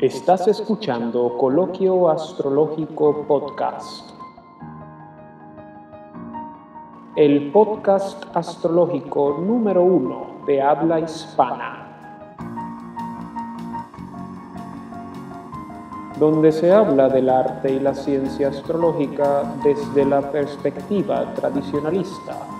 Estás escuchando Coloquio Astrológico Podcast. El podcast astrológico número uno de habla hispana. Donde se habla del arte y la ciencia astrológica desde la perspectiva tradicionalista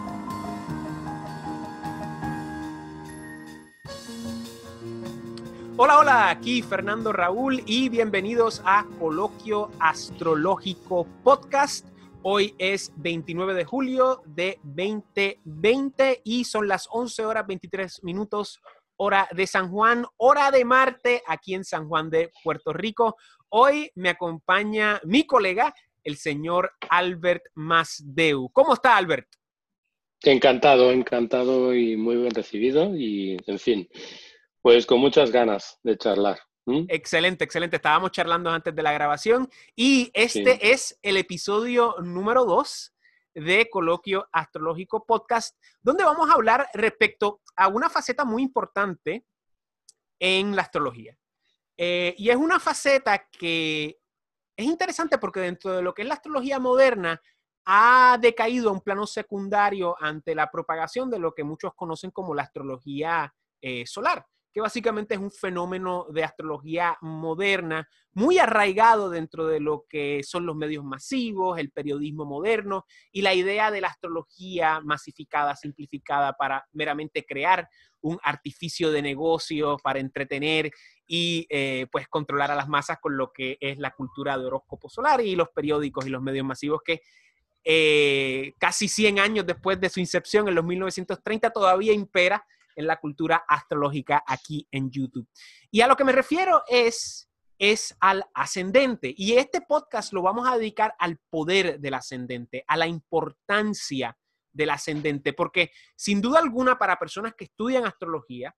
Hola, hola, aquí Fernando Raúl y bienvenidos a Coloquio Astrológico Podcast. Hoy es 29 de julio de 2020 y son las 11 horas 23 minutos hora de San Juan, hora de Marte aquí en San Juan de Puerto Rico. Hoy me acompaña mi colega, el señor Albert Masdeu. ¿Cómo está Albert? Encantado, encantado y muy bien recibido y en fin, pues con muchas ganas de charlar. Excelente, excelente. Estábamos charlando antes de la grabación y este es el episodio número dos de Coloquio Astrológico Podcast, donde vamos a hablar respecto a una faceta muy importante en la astrología. Eh, y es una faceta que es interesante porque dentro de lo que es la astrología moderna ha decaído a un plano secundario ante la propagación de lo que muchos conocen como la astrología eh, solar que básicamente es un fenómeno de astrología moderna, muy arraigado dentro de lo que son los medios masivos, el periodismo moderno y la idea de la astrología masificada, simplificada para meramente crear un artificio de negocio para entretener y eh, pues controlar a las masas con lo que es la cultura de horóscopo solar y los periódicos y los medios masivos que eh, casi 100 años después de su incepción en los 1930 todavía impera en la cultura astrológica aquí en YouTube. Y a lo que me refiero es, es al ascendente. Y este podcast lo vamos a dedicar al poder del ascendente, a la importancia del ascendente, porque sin duda alguna para personas que estudian astrología,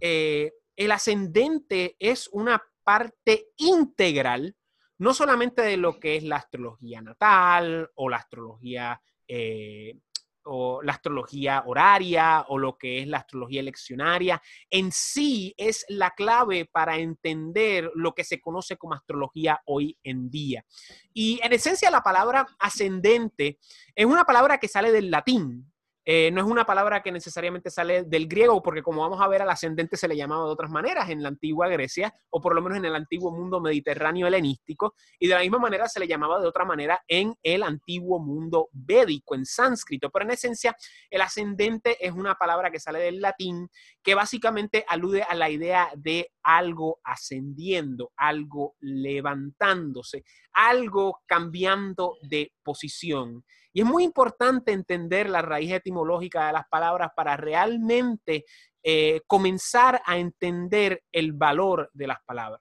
eh, el ascendente es una parte integral, no solamente de lo que es la astrología natal o la astrología eh, o la astrología horaria o lo que es la astrología leccionaria, en sí es la clave para entender lo que se conoce como astrología hoy en día. Y en esencia la palabra ascendente es una palabra que sale del latín, eh, no es una palabra que necesariamente sale del griego, porque como vamos a ver, al ascendente se le llamaba de otras maneras en la antigua Grecia, o por lo menos en el antiguo mundo mediterráneo helenístico, y de la misma manera se le llamaba de otra manera en el antiguo mundo védico, en sánscrito. Pero en esencia, el ascendente es una palabra que sale del latín, que básicamente alude a la idea de algo ascendiendo, algo levantándose, algo cambiando de posición. Y es muy importante entender la raíz etimológica de las palabras para realmente eh, comenzar a entender el valor de las palabras.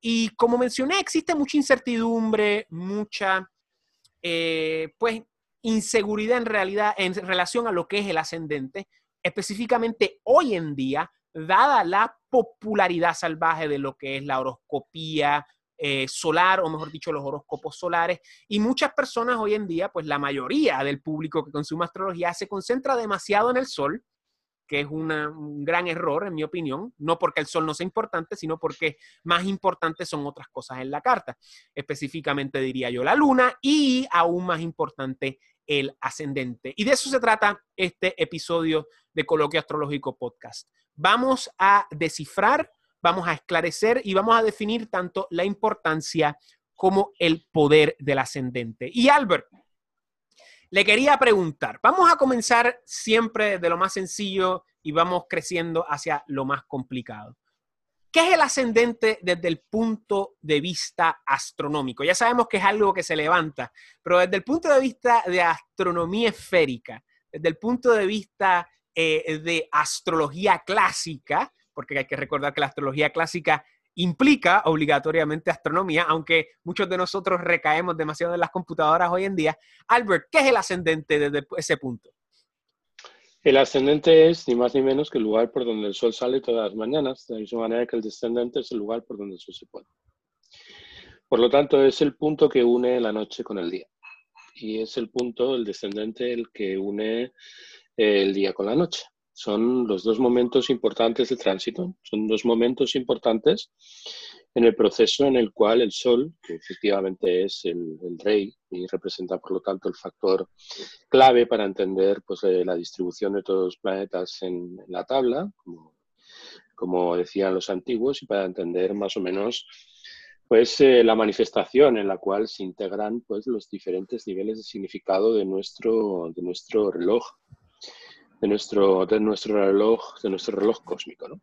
Y como mencioné, existe mucha incertidumbre, mucha, eh, pues, inseguridad en realidad en relación a lo que es el ascendente, específicamente hoy en día, dada la popularidad salvaje de lo que es la horoscopía, eh, solar, o mejor dicho, los horóscopos solares. Y muchas personas hoy en día, pues la mayoría del público que consume astrología se concentra demasiado en el sol, que es un gran error, en mi opinión, no porque el sol no sea importante, sino porque más importantes son otras cosas en la carta. Específicamente diría yo la luna y aún más importante el ascendente. Y de eso se trata este episodio de Coloquio Astrológico Podcast. Vamos a descifrar vamos a esclarecer y vamos a definir tanto la importancia como el poder del ascendente. Y Albert, le quería preguntar, vamos a comenzar siempre de lo más sencillo y vamos creciendo hacia lo más complicado. ¿Qué es el ascendente desde el punto de vista astronómico? Ya sabemos que es algo que se levanta, pero desde el punto de vista de astronomía esférica, desde el punto de vista eh, de astrología clásica, porque hay que recordar que la astrología clásica implica obligatoriamente astronomía, aunque muchos de nosotros recaemos demasiado en las computadoras hoy en día. Albert, ¿qué es el ascendente desde ese punto? El ascendente es ni más ni menos que el lugar por donde el sol sale todas las mañanas, de la misma manera que el descendente es el lugar por donde el sol se pone. Por lo tanto, es el punto que une la noche con el día. Y es el punto, el descendente, el que une el día con la noche son los dos momentos importantes de tránsito, son dos momentos importantes en el proceso en el cual el Sol, que efectivamente es el, rey y representa por lo tanto el factor clave para entender pues, eh, la distribución de todos los planetas en, la tabla, como, decían los antiguos, y para entender más o menos pues eh, la manifestación en la cual se integran pues los diferentes niveles de significado de nuestro, de nuestro reloj, de nuestro, de nuestro reloj, de nuestro reloj cósmico, ¿no?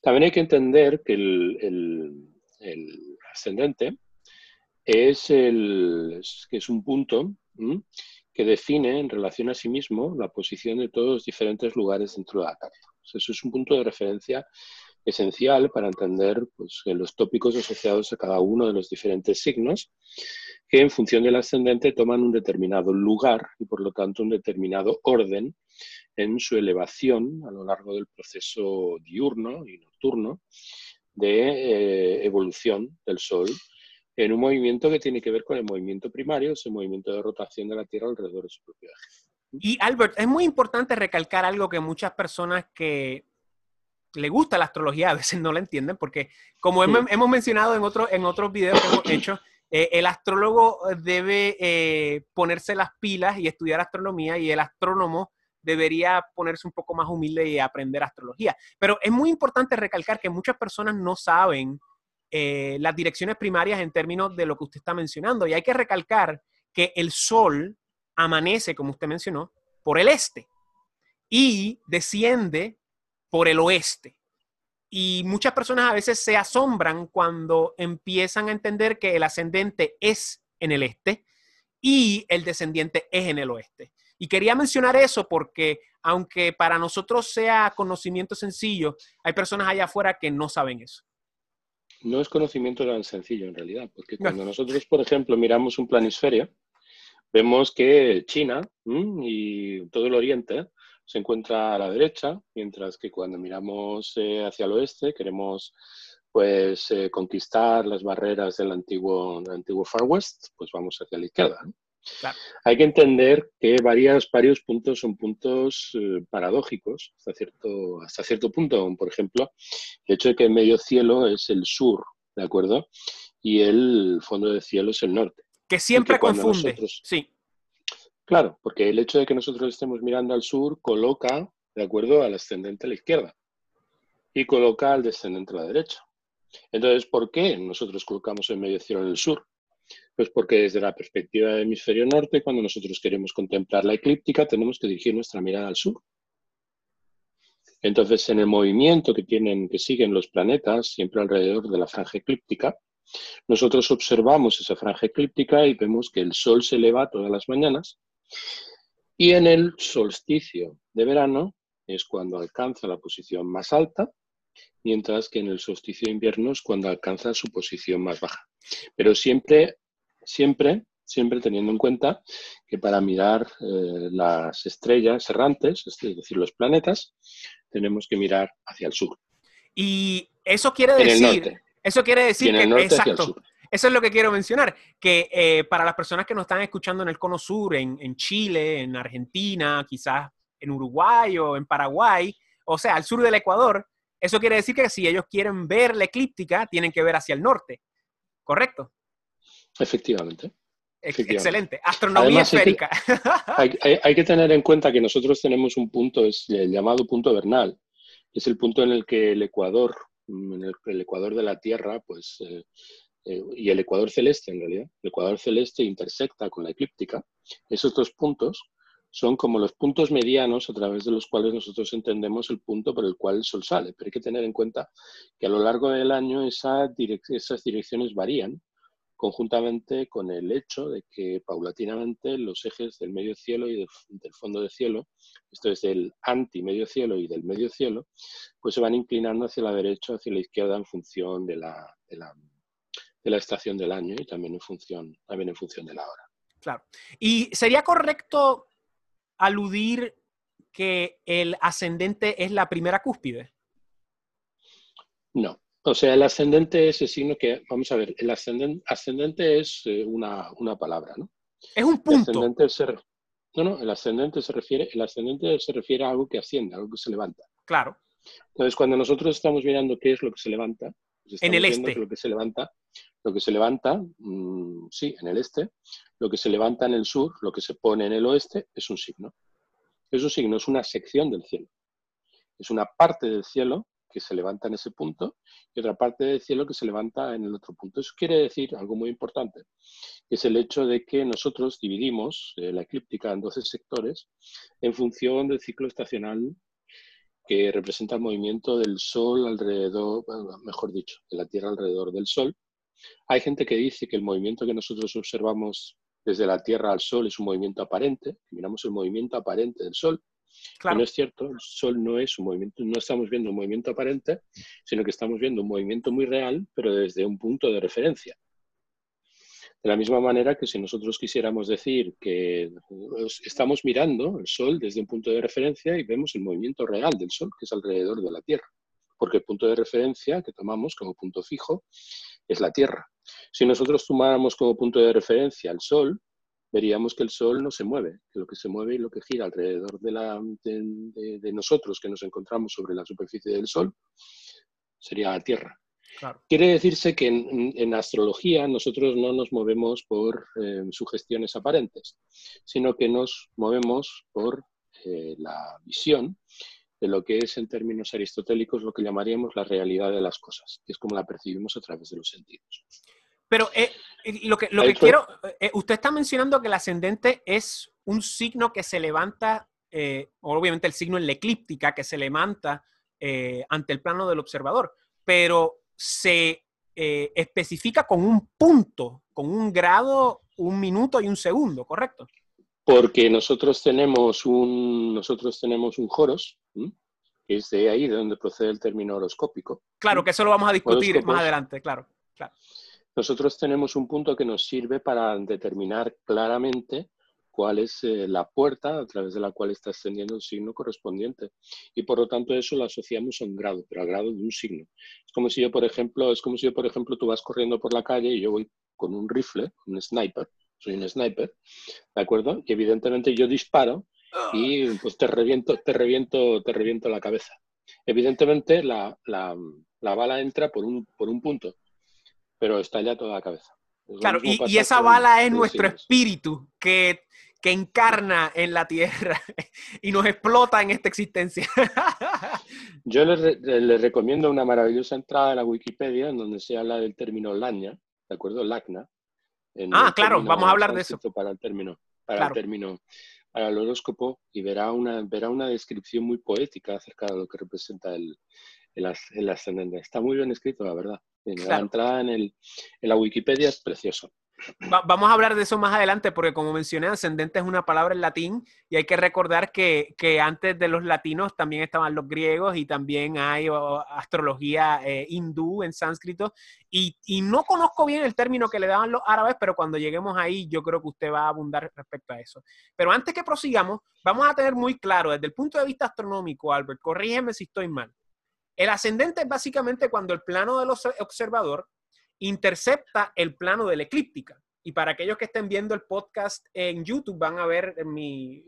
También hay que entender que el, ascendente es, el, que es un punto que define en relación a sí mismo la posición de todos los diferentes lugares dentro de la carta. eso es un punto de referencia esencial para entender pues, los tópicos asociados a cada uno de los diferentes signos que en función del ascendente toman un determinado lugar y por lo tanto un determinado orden en su elevación a lo largo del proceso diurno y nocturno de eh, evolución del Sol en un movimiento que tiene que ver con el movimiento primario, ese movimiento de rotación de la Tierra alrededor de su propio eje. Y Albert, es muy importante recalcar algo que muchas personas que le gusta la astrología a veces no la entienden, porque como hemos, mencionado en, otro, en otros videos que hemos hecho, eh, el astrólogo debe eh, ponerse las pilas y estudiar astronomía y el astrónomo debería ponerse un poco más humilde y aprender astrología. Pero es muy importante recalcar que muchas personas no saben eh, las direcciones primarias en términos de lo que usted está mencionando. Y hay que recalcar que el sol amanece, como usted mencionó, por el este y desciende por el oeste. Y muchas personas a veces se asombran cuando empiezan a entender que el ascendente es en el este y el descendiente es en el oeste. Y quería mencionar eso porque aunque para nosotros sea conocimiento sencillo, hay personas allá afuera que no saben eso. No es conocimiento tan sencillo en realidad, porque cuando nosotros, por ejemplo, miramos un planisferio, vemos que China y todo el Oriente se encuentra a la derecha, mientras que cuando miramos eh, hacia el oeste queremos pues eh, conquistar las barreras del antiguo, del antiguo Far West, pues vamos hacia la izquierda. Hay que entender que varios puntos son puntos eh, paradójicos hasta cierto, hasta cierto punto. Por ejemplo, el hecho de que el medio cielo es el sur, ¿de acuerdo? Y el fondo del cielo es el norte. Que siempre confunde. sí. Claro, porque el hecho de que nosotros estemos mirando al sur coloca, ¿de acuerdo?, al ascendente a la izquierda y coloca al descendente a la derecha. Entonces, ¿por qué nosotros colocamos el medio cielo en el sur? Pues porque desde la perspectiva del hemisferio norte, cuando nosotros queremos contemplar la eclíptica, tenemos que dirigir nuestra mirada al sur. Entonces, en el movimiento que tienen, que siguen los planetas, siempre alrededor de la franja eclíptica, nosotros observamos esa franja eclíptica y vemos que el Sol se eleva todas las mañanas y en el solsticio de verano es cuando alcanza la posición más alta, mientras que en el solsticio de invierno es cuando alcanza su posición más baja. Pero siempre siempre, siempre teniendo en cuenta que para mirar eh, las estrellas errantes, es decir, los planetas, tenemos que mirar hacia el sur. Y eso quiere decir, eso quiere decir que, exacto, eso es lo que quiero mencionar, que eh, para las personas que nos están escuchando en el Cono Sur, en, en, Chile, en Argentina, quizás en Uruguay o en Paraguay, o sea, al sur del Ecuador, eso quiere decir que si ellos quieren ver la eclíptica, tienen que ver hacia el norte, ¿correcto? Efectivamente. Excelente. Astronomía esférica. Hay que, tener en cuenta que nosotros tenemos un punto, es el llamado punto vernal. Es el punto en el que el Ecuador, mm, el, Ecuador de la Tierra, pues, eh, eh, y el Ecuador celeste en realidad, el Ecuador celeste intersecta con la eclíptica. Esos dos puntos son como los puntos medianos a través de los cuales nosotros entendemos el punto por el cual el Sol sale. Pero hay que tener en cuenta que a lo largo del año esas direcciones varían conjuntamente con el hecho de que paulatinamente los ejes del medio cielo y del, fondo de cielo, esto es del anti-medio cielo y del medio cielo, pues se van inclinando hacia la derecha o hacia la izquierda en función de la, de la, estación del año y también en función, también en función de la hora. Claro. ¿Y sería correcto aludir que el ascendente es la primera cúspide? No, o sea, el ascendente es el signo que, vamos a ver, el ascendente, ascendente es eh, una, palabra, ¿no? Es un punto. El ascendente se, no, no, el ascendente se refiere, el ascendente se refiere a algo que asciende, algo que se levanta. Claro. Entonces, cuando nosotros estamos mirando qué es lo que se levanta, en el este. Lo que se levanta, lo que se levanta, mm, sí, en el este, lo que se levanta en el sur, lo que se pone en el oeste, es un signo. Es un signo, es una sección del cielo. Es una parte del cielo que se levanta en ese punto y otra parte del cielo que se levanta en el otro punto. Eso quiere decir algo muy importante, que es el hecho de que nosotros dividimos eh, la eclíptica en 12 sectores en función del ciclo estacional que representa el movimiento del Sol alrededor, mejor dicho, de la Tierra alrededor del Sol. Hay gente que dice que el movimiento que nosotros observamos desde la Tierra al Sol es un movimiento aparente, miramos el movimiento aparente del Sol, no es cierto, el Sol no es un movimiento, no estamos viendo un movimiento aparente, sino que estamos viendo un movimiento muy real, pero desde un punto de referencia. De la misma manera que si nosotros quisiéramos decir que estamos mirando el Sol desde un punto de referencia y vemos el movimiento real del Sol, que es alrededor de la Tierra, porque el punto de referencia que tomamos como punto fijo es la Tierra. Si nosotros tomáramos como punto de referencia el Sol, veríamos que el Sol no se mueve, que lo que se mueve y lo que gira alrededor de, la, de, nosotros que nos encontramos sobre la superficie del Sol sería la Tierra. Quiere decirse que en, astrología nosotros no nos movemos por eh, sugestiones aparentes, sino que nos movemos por eh, la visión de lo que es en términos aristotélicos lo que llamaríamos la realidad de las cosas, que es como la percibimos a través de los sentidos. Pero eh, lo que, lo que quiero, eh, usted está mencionando que el ascendente es un signo que se levanta, eh, obviamente el signo en la eclíptica, que se levanta ante el plano del observador, pero se especifica con un punto, con un grado, un minuto y un segundo, ¿correcto? Porque nosotros tenemos un, nosotros tenemos un joros, que es de ahí de donde procede el término horoscópico. Claro, que eso lo vamos a discutir más adelante, claro. claro nosotros tenemos un punto que nos sirve para determinar claramente cuál es eh, la puerta a través de la cual está ascendiendo el signo correspondiente. Y por lo tanto eso lo asociamos a un grado, pero al grado de un signo. Es como si yo, por ejemplo, es como si yo, por ejemplo, tú vas corriendo por la calle y yo voy con un rifle, un sniper, soy un sniper, ¿de acuerdo? Y evidentemente yo disparo y pues te reviento, te reviento, te reviento la cabeza. Evidentemente la, la, la bala entra por un, por un punto pero estalla toda la cabeza. claro, y, esa bala es nuestro espíritu que, que encarna en la tierra y nos explota en esta existencia. Yo les, recomiendo una maravillosa entrada en la Wikipedia en donde se habla del término laña, ¿de acuerdo? Lacna. Ah, claro, vamos a hablar de eso. Para el término, para el término, para el horóscopo y verá una, verá una descripción muy poética acerca de lo que representa el, el ascendente. Está muy bien escrito, la verdad. La entrada en, el, en la Wikipedia es precioso. vamos a hablar de eso más adelante porque como mencioné, ascendente es una palabra en latín y hay que recordar que, que antes de los latinos también estaban los griegos y también hay astrología eh, hindú en sánscrito y, y, no conozco bien el término que le daban los árabes, pero cuando lleguemos ahí yo creo que usted va a abundar respecto a eso. Pero antes que prosigamos, vamos a tener muy claro desde el punto de vista astronómico, Albert, corrígeme si estoy mal. El ascendente es básicamente cuando el plano del observador intercepta el plano de la eclíptica. Y para aquellos que estén viendo el podcast en YouTube van a ver mi,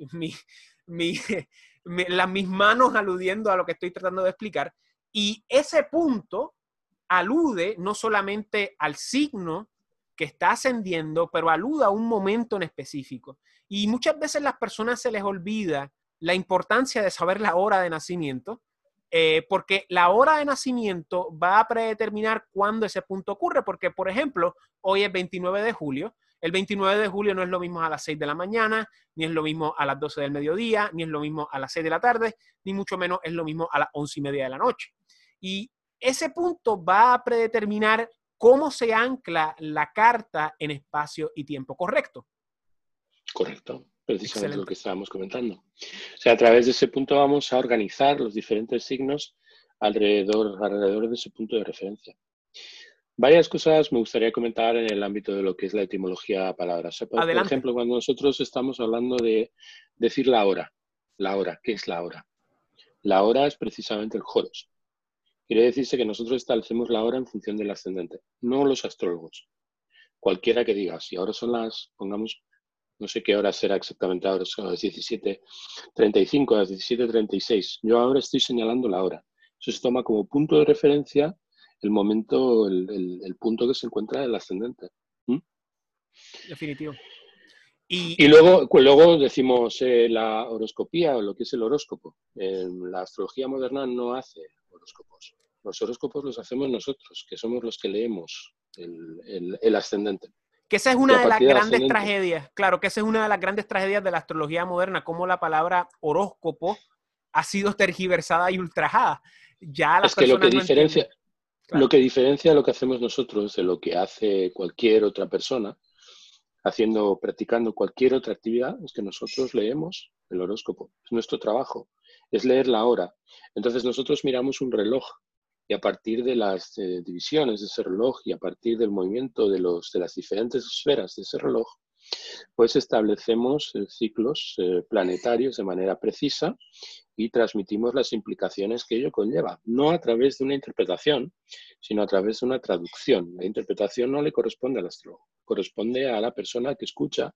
las mis manos aludiendo a lo que estoy tratando de explicar. Y ese punto alude no solamente al signo que está ascendiendo, pero alude a un momento en específico. Y muchas veces las personas se les olvida la importancia de saber la hora de nacimiento eh, porque la hora de nacimiento va a predeterminar cuándo ese punto ocurre, porque, por ejemplo, hoy es 29 de julio, el 29 de julio no es lo mismo a las 6 de la mañana, ni es lo mismo a las 12 del mediodía, ni es lo mismo a las 6 de la tarde, ni mucho menos es lo mismo a las 11 y media de la noche. Y ese punto va a predeterminar cómo se ancla la carta en espacio y tiempo correcto. Correcto precisamente lo que estábamos comentando. O sea, a través de ese punto vamos a organizar los diferentes signos alrededor, alrededor de ese punto de referencia. Varias cosas me gustaría comentar en el ámbito de lo que es la etimología de palabras. Por, ejemplo, cuando nosotros estamos hablando de decir la hora, la hora, ¿qué es la hora? La hora es precisamente el joros. Quiere decirse que nosotros establecemos la hora en función del ascendente, no los astrólogos. Cualquiera que diga, si ahora son las, pongamos, no sé qué hora será exactamente ahora, son las 17.35, las 17.36. Yo ahora estoy señalando la hora. Eso se toma como punto de referencia el momento, el, punto que se encuentra el ascendente. Definitivo. Y, luego, luego decimos eh, la horoscopía o lo que es el horóscopo. la astrología moderna no hace horóscopos. Los horóscopos los hacemos nosotros, que somos los que leemos el, ascendente. Que esa es una de las grandes tragedias, claro, que esa es una de las grandes tragedias de la astrología moderna, como la palabra horóscopo ha sido tergiversada y ultrajada. Ya es que lo que diferencia, lo que diferencia lo que hacemos nosotros de lo que hace cualquier otra persona haciendo, practicando cualquier otra actividad, es que nosotros leemos el horóscopo. Es nuestro trabajo, es leer la hora. Entonces nosotros miramos un reloj y a partir de las eh, divisiones de ese reloj y a partir del movimiento de, los, de las diferentes esferas de ese reloj, pues establecemos eh, ciclos eh, planetarios de manera precisa y transmitimos las implicaciones que ello conlleva, no a través de una interpretación, sino a través de una traducción. La interpretación no le corresponde al astrólogo corresponde a la persona que escucha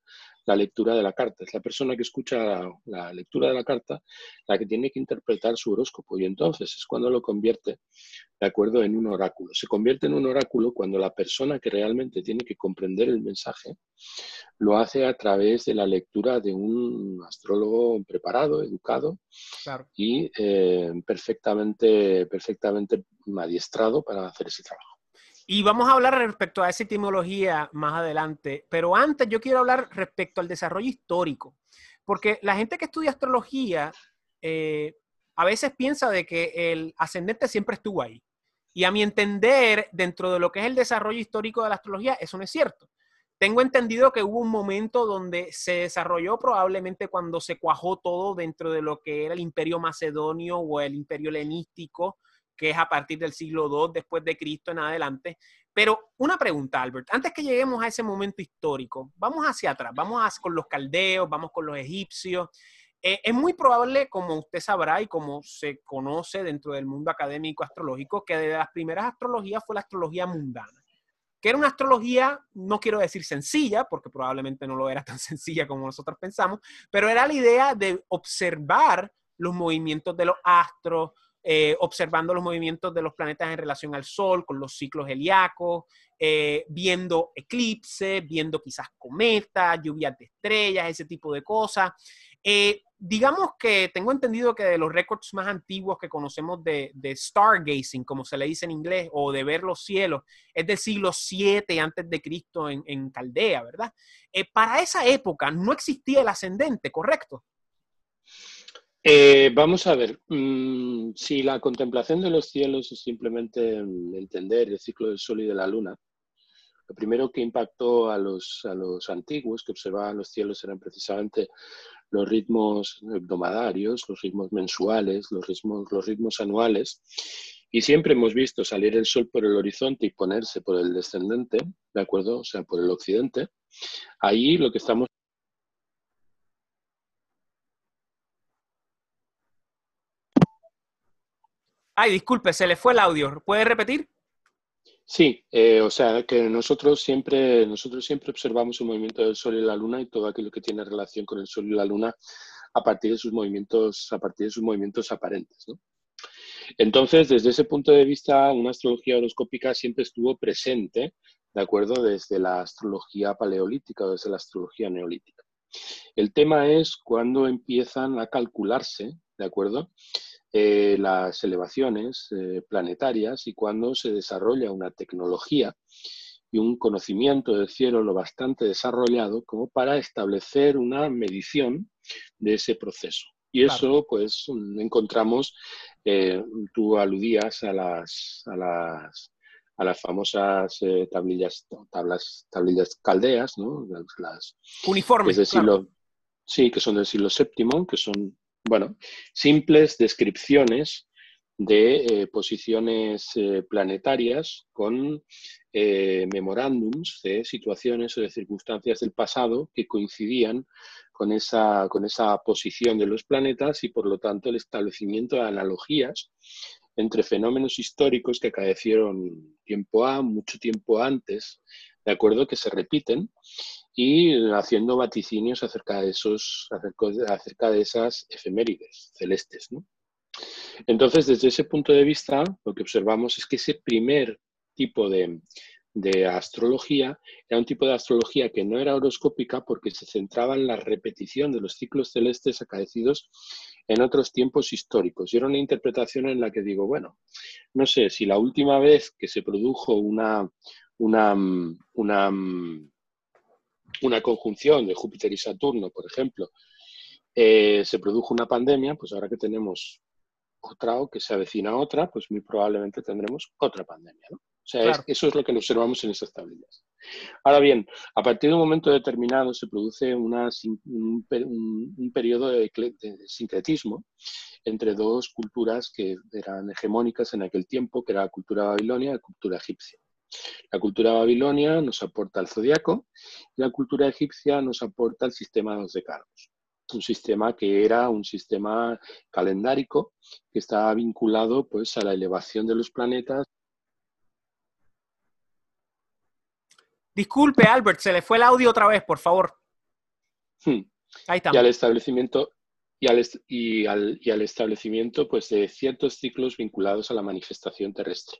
la lectura de la carta. Es la persona que escucha la, lectura de la carta la que tiene que interpretar su horóscopo y entonces es cuando lo convierte de acuerdo en un oráculo. Se convierte en un oráculo cuando la persona que realmente tiene que comprender el mensaje lo hace a través de la lectura de un astrólogo preparado, educado y eh, perfectamente, perfectamente adiestrado para hacer ese trabajo. Y vamos a hablar respecto a esa etimología más adelante, pero antes yo quiero hablar respecto al desarrollo histórico, porque la gente que estudia astrología eh, a veces piensa de que el ascendente siempre estuvo ahí. Y a mi entender, dentro de lo que es el desarrollo histórico de la astrología, eso no es cierto. Tengo entendido que hubo un momento donde se desarrolló probablemente cuando se cuajó todo dentro de lo que era el imperio macedonio o el imperio helenístico, que es a partir del siglo II después de Cristo en adelante. Pero una pregunta, Albert, antes que lleguemos a ese momento histórico, vamos hacia atrás, vamos con los caldeos, vamos con los egipcios. Eh, es muy probable, como usted sabrá y como se conoce dentro del mundo académico astrológico, que de las primeras astrologías fue la astrología mundana, que era una astrología, no quiero decir sencilla, porque probablemente no lo era tan sencilla como nosotros pensamos, pero era la idea de observar los movimientos de los astros, eh, observando los movimientos de los planetas en relación al Sol, con los ciclos heliacos, eh, viendo eclipses, viendo quizás cometas, lluvias de estrellas, ese tipo de cosas. Eh, digamos que tengo entendido que de los récords más antiguos que conocemos de, stargazing, como se le dice en inglés, o de ver los cielos, es del siglo 7 antes de Cristo en, en Caldea, ¿verdad? para esa época no existía el ascendente, ¿correcto? Eh, vamos a ver, mm, si la contemplación de los cielos es simplemente mm, entender el ciclo del Sol y de la Luna, lo primero que impactó a los, a los antiguos que observaban los cielos eran precisamente los ritmos hebdomadarios, los ritmos mensuales, los ritmos, los ritmos anuales. Y siempre hemos visto salir el sol por el horizonte y ponerse por el descendente, ¿de acuerdo? O sea, por el occidente. Ahí lo que estamos Ay, disculpe, se le fue el audio. ¿Puede repetir? Sí, eh, o sea que nosotros siempre, nosotros siempre observamos el movimiento del Sol y la Luna y todo aquello que tiene relación con el Sol y la Luna a partir de sus movimientos, a partir de sus movimientos aparentes. Entonces, desde ese punto de vista, una astrología horoscópica siempre estuvo presente, ¿de acuerdo? Desde la astrología paleolítica o desde la astrología neolítica. El tema es cuando empiezan a calcularse, ¿de acuerdo? Eh, las elevaciones eh, planetarias y cuando se desarrolla una tecnología y un conocimiento del cielo lo bastante desarrollado como para establecer una medición de ese proceso. Y eso, pues, encontramos, eh, tú aludías a las, a las, a las famosas tablillas, tablas, tablillas caldeas, ¿no? Las, Uniformes. Sí, que son del siglo VII, que son bueno, simples descripciones de eh, posiciones eh, planetarias con eh, memorándums de situaciones o de circunstancias del pasado que coincidían con esa, con esa posición de los planetas y por lo tanto el establecimiento de analogías entre fenómenos históricos que acaecieron tiempo A, mucho tiempo antes, de acuerdo, que se repiten y haciendo vaticinios acerca de, esos, acerca de esas efemérides celestes. Entonces, desde ese punto de vista, lo que observamos es que ese primer tipo de, de astrología era un tipo de astrología que no era horoscópica porque se centraba en la repetición de los ciclos celestes acaecidos en otros tiempos históricos. Y era una interpretación en la que digo, bueno, no sé si la última vez que se produjo una, una, una, una conjunción de Júpiter y Saturno, por ejemplo, eh, se produjo una pandemia, pues ahora que tenemos otra o que se avecina otra, pues muy probablemente tendremos otra pandemia. ¿no? O sea, eso es lo que observamos en esas tablillas. Ahora bien, a partir de un momento determinado se produce una, un, periodo de, sincretismo entre dos culturas que eran hegemónicas en aquel tiempo, que era la cultura babilonia y la cultura egipcia. La cultura babilonia nos aporta el zodiaco y la cultura egipcia nos aporta el sistema de los decanos un sistema que era un sistema calendárico que estaba vinculado pues a la elevación de los planetas Disculpe, Albert, se le fue el audio otra vez, por favor. Hmm. Ahí está. Y al establecimiento y al, y, al, y al, establecimiento pues, de ciertos ciclos vinculados a la manifestación terrestre.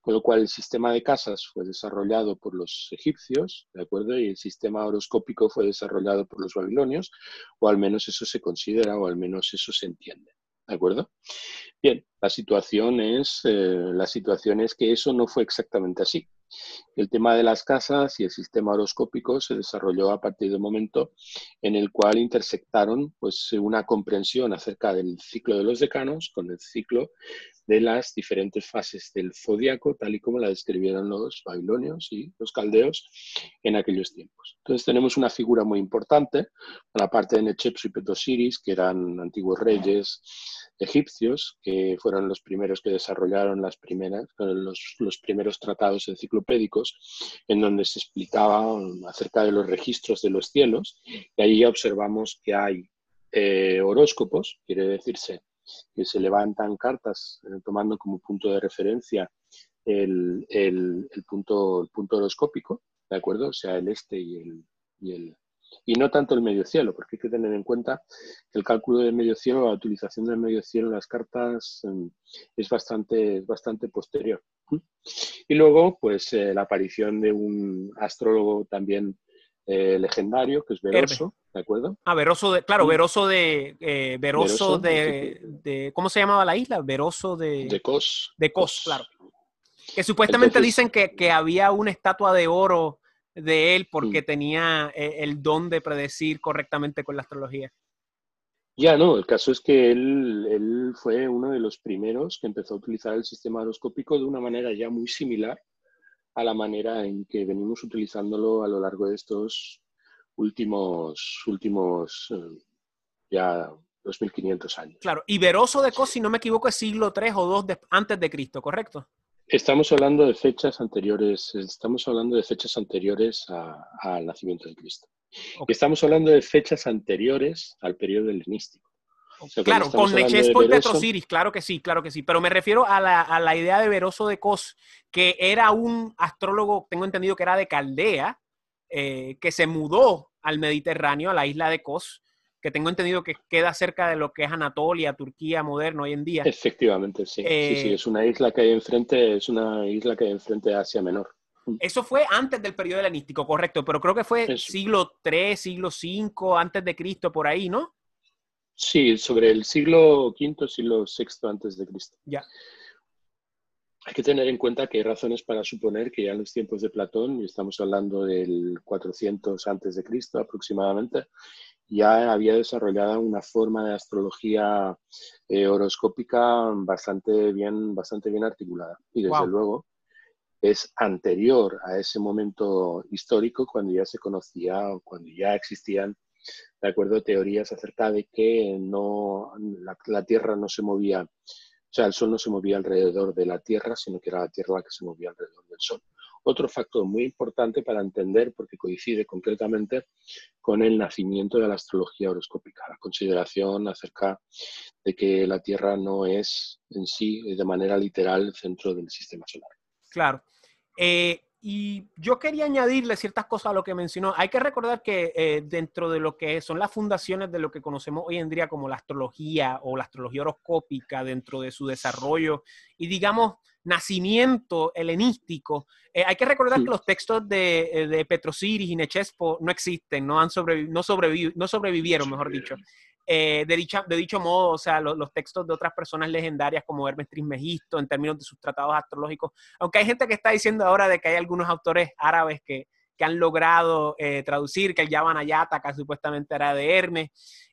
Con lo cual el sistema de casas fue desarrollado por los egipcios, ¿de acuerdo? Y el sistema horoscópico fue desarrollado por los babilonios, o al menos eso se considera, o al menos eso se entiende. ¿De acuerdo? Bien, la situación es, eh, la situación es que eso no fue exactamente así. El tema de las casas y el sistema horoscópico se desarrolló a partir del momento en el cual intersectaron pues, una comprensión acerca del ciclo de los decanos con el ciclo de las diferentes fases del zodiaco, tal y como la describieron los babilonios y los caldeos en aquellos tiempos. Entonces tenemos una figura muy importante, la parte de Nechepsu y Petosiris, que eran antiguos reyes egipcios, que fueron los primeros que desarrollaron las primeras, los, los primeros tratados enciclopédicos, en donde se explicaba acerca de los registros de los cielos, y ahí observamos que hay eh, horóscopos, quiere decirse que se levantan cartas eh, tomando como punto de referencia el, el, punto, el punto horoscópico, ¿de acuerdo? O sea, el este y el, y el, y no tanto el medio cielo, porque hay que tener en cuenta que el cálculo del medio cielo, la utilización del medio cielo en las cartas em, es bastante, bastante posterior. Y luego, pues eh, la aparición de un astrólogo también eh, legendario, que es Veroso, ¿de acuerdo? Ah, Veroso de, claro, Veroso de, eh, Veroso, de, ¿cómo se llamaba la isla? Veroso de... De Cos. De Cos, claro. Que supuestamente dicen que, que había una estatua de oro de él porque tenía eh, el don de predecir correctamente con la astrología. Ya, no, el caso es que él, él, fue uno de los primeros que empezó a utilizar el sistema horoscópico de una manera ya muy similar a la manera en que venimos utilizándolo a lo largo de estos últimos, últimos eh, ya 2500 años. Claro, y Veroso de Cos, si no me equivoco, es siglo III o II antes de Cristo, ¿correcto? Estamos hablando de fechas anteriores, estamos hablando de fechas anteriores al nacimiento de Cristo. Estamos hablando de fechas anteriores al periodo helenístico. claro, con Nechesco y Petrosiris, claro que sí, claro que sí. Pero me refiero a la, idea de Veroso de Cos, que era un astrólogo, tengo entendido que era de Caldea, eh, que se mudó al Mediterráneo, a la isla de Cos, que tengo entendido que queda cerca de lo que es Anatolia, Turquía moderno hoy en día. Efectivamente, sí. sí, sí, eh, es una isla que hay enfrente, es una isla que hay enfrente de Asia Menor. Mm. Eso fue antes del periodo helenístico, correcto, pero creo que fue siglo III, siglo V, antes de Cristo, por ahí, ¿no? Sí, sobre el siglo V, siglo VI antes de Cristo. Ya. Hay que tener en cuenta que hay razones para suponer que ya en los tiempos de Platón, y estamos hablando del 400 antes de Cristo aproximadamente, ya había desarrollado una forma de astrología eh, horoscópica bastante bien, bastante bien articulada. Y desde luego es anterior a ese momento histórico cuando ya se conocía, cuando ya existían, de acuerdo, teorías acerca de que no, la, la Tierra no se movía, o sea, el Sol no se movía alrededor de la Tierra, sino que era la Tierra la que se movía alrededor del Sol. Otro factor muy importante para entender, porque coincide concretamente con el nacimiento de la astrología horoscópica, la consideración acerca de que la Tierra no es en sí, de manera literal, centro del sistema solar. Claro. Eh, y yo quería añadirle ciertas cosas a lo que mencionó. Hay que recordar que eh, dentro de lo que son las fundaciones de lo que conocemos hoy en día como la astrología o la astrología horoscópica, dentro de su desarrollo y digamos nacimiento helenístico, eh, hay que recordar que los textos de, eh, de Petrosiris y Nechespo no existen, no, han no, no sobrevivieron, mejor dicho. Eh, de, dicha, de dicho modo, o sea, los, textos de otras personas legendarias como Hermes Trismegisto en términos de sus tratados astrológicos, aunque hay gente que está diciendo ahora de que hay algunos autores árabes que, que han logrado eh, traducir, que el Yavanayata, que supuestamente era de Hermes,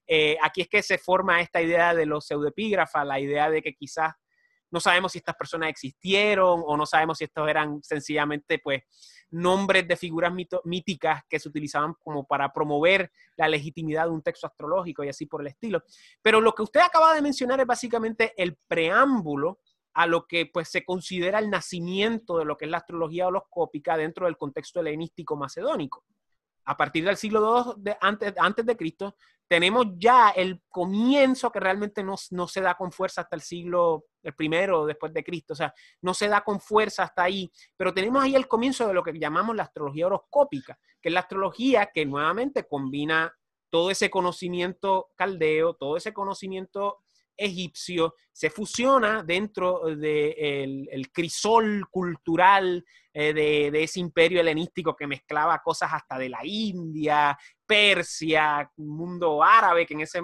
eh, aquí es que se forma esta idea de los pseudepígrafas, la idea de que quizás no sabemos si estas personas existieron o no sabemos si estos eran sencillamente pues nombres de figuras míticas que se utilizaban como para promover la legitimidad de un texto astrológico y así por el estilo. Pero lo que usted acaba de mencionar es básicamente el preámbulo a lo que pues se considera el nacimiento de lo que es la astrología holoscópica dentro del contexto helenístico macedónico. A partir del siglo II de, antes, antes de Cristo, tenemos ya el comienzo que realmente no, no, se da con fuerza hasta el siglo el primero después de Cristo, o sea, no se da con fuerza hasta ahí, pero tenemos ahí el comienzo de lo que llamamos la astrología horoscópica, que es la astrología que nuevamente combina todo ese conocimiento caldeo, todo ese conocimiento egipcio, se fusiona dentro del el crisol cultural eh, de, ese imperio helenístico que mezclaba cosas hasta de la India, Persia, mundo árabe, que en ese,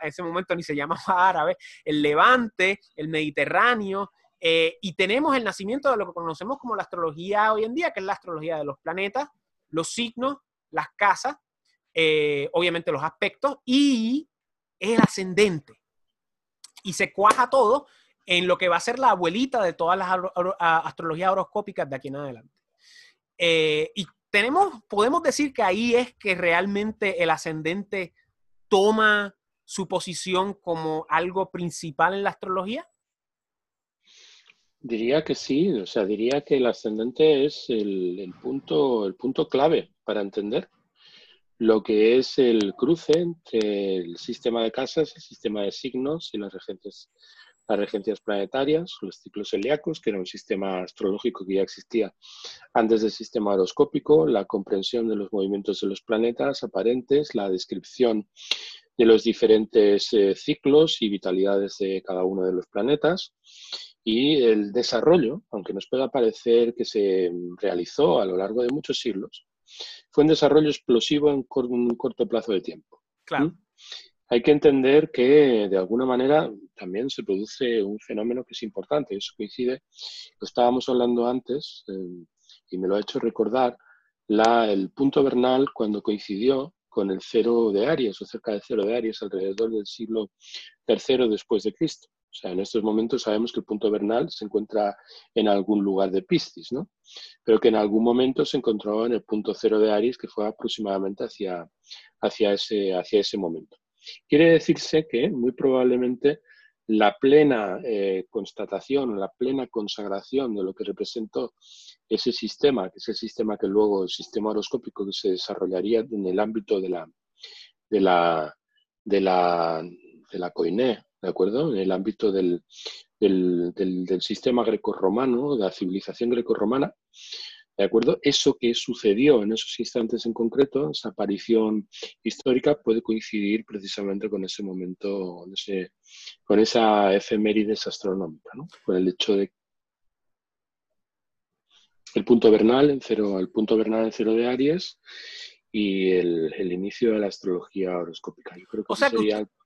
ese momento ni se llamaba árabe, el Levante, el Mediterráneo, eh, y tenemos el nacimiento de lo que conocemos como la astrología hoy en día, que es la astrología de los planetas, los signos, las casas, eh, obviamente los aspectos y el ascendente y se cuaja todo en lo que va a ser la abuelita de todas las astrologías horoscópicas de aquí en adelante. Eh, y tenemos, podemos decir que ahí es que realmente el ascendente toma su posición como algo principal en la astrología. Diría que sí, o sea, diría que el ascendente es el, punto, el punto clave para entender lo que es el cruce entre el sistema de casas, el sistema de signos y las regentes, las regencias planetarias, los ciclos heliacos, que era un sistema astrológico que ya existía antes del sistema horoscópico, la comprensión de los movimientos de los planetas aparentes, la descripción de los diferentes eh, ciclos y vitalidades de cada uno de los planetas y el desarrollo, aunque nos pueda parecer que se realizó a lo largo de muchos siglos, fue un desarrollo explosivo en un corto plazo de tiempo. Claro. Hay que entender que de alguna manera también se produce un fenómeno que es importante. Eso coincide, lo estábamos hablando antes eh, y me lo ha hecho recordar la, el punto vernal cuando coincidió con el cero de Aries o cerca del cero de Aries alrededor del siglo III después de Cristo. O sea, en estos momentos sabemos que el punto vernal se encuentra en algún lugar de Piscis, ¿no? Pero que en algún momento se encontró en el punto cero de Aries, que fue aproximadamente hacia, hacia, ese, hacia ese momento. Quiere decirse que muy probablemente la plena eh, constatación, la plena consagración de lo que representó ese sistema, que es el sistema que luego, el sistema horoscópico que se desarrollaría en el ámbito de la, de la, de la, de la coiné, ¿de acuerdo? En el ámbito del, del, del, sistema grecorromano, de la civilización grecorromana, ¿de acuerdo? Eso que sucedió en esos instantes en concreto, esa aparición histórica, puede coincidir precisamente con ese momento, con, ese, con esa efemérides astronómica, ¿no? Con el hecho de el punto vernal en cero, el punto vernal en cero de Aries y el, el inicio de la astrología horoscópica. Yo creo que sería usted,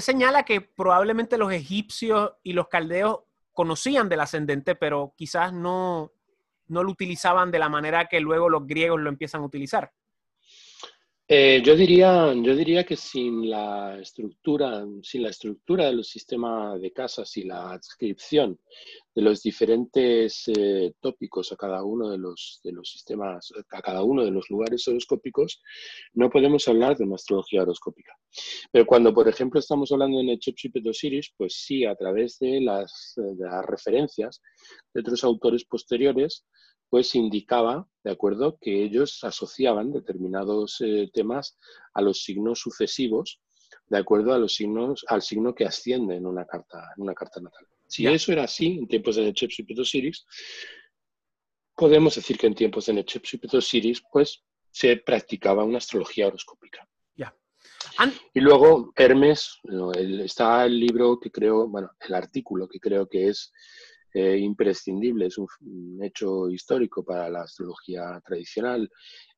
señala que probablemente los egipcios y los caldeos conocían del ascendente, pero quizás no, no lo utilizaban de la manera que luego los griegos lo empiezan a utilizar. Eh, yo, diría, yo diría que sin la estructura, sin la estructura de los sistemas de casas y la adscripción de los diferentes eh, tópicos a cada uno de los, de los sistemas, a cada uno de los lugares horoscópicos, no podemos hablar de una astrología horoscópica. Pero cuando, por ejemplo, estamos hablando de Nechepchipet Osiris, pues sí, a través de las, de las referencias de otros autores posteriores, pues indicaba, ¿de acuerdo?, que ellos asociaban determinados eh, temas a los signos sucesivos, de acuerdo a los signos, al signo que asciende en una carta, en una carta natal. Si eso era así en tiempos de Osiris, podemos decir que en tiempos de Hatshepsut Osiris, pues se practicaba una astrología horoscópica. Ya. Y luego Hermes, está el libro que creo, bueno, el artículo que creo que es eh, imprescindible, es un, hecho histórico para la astrología tradicional.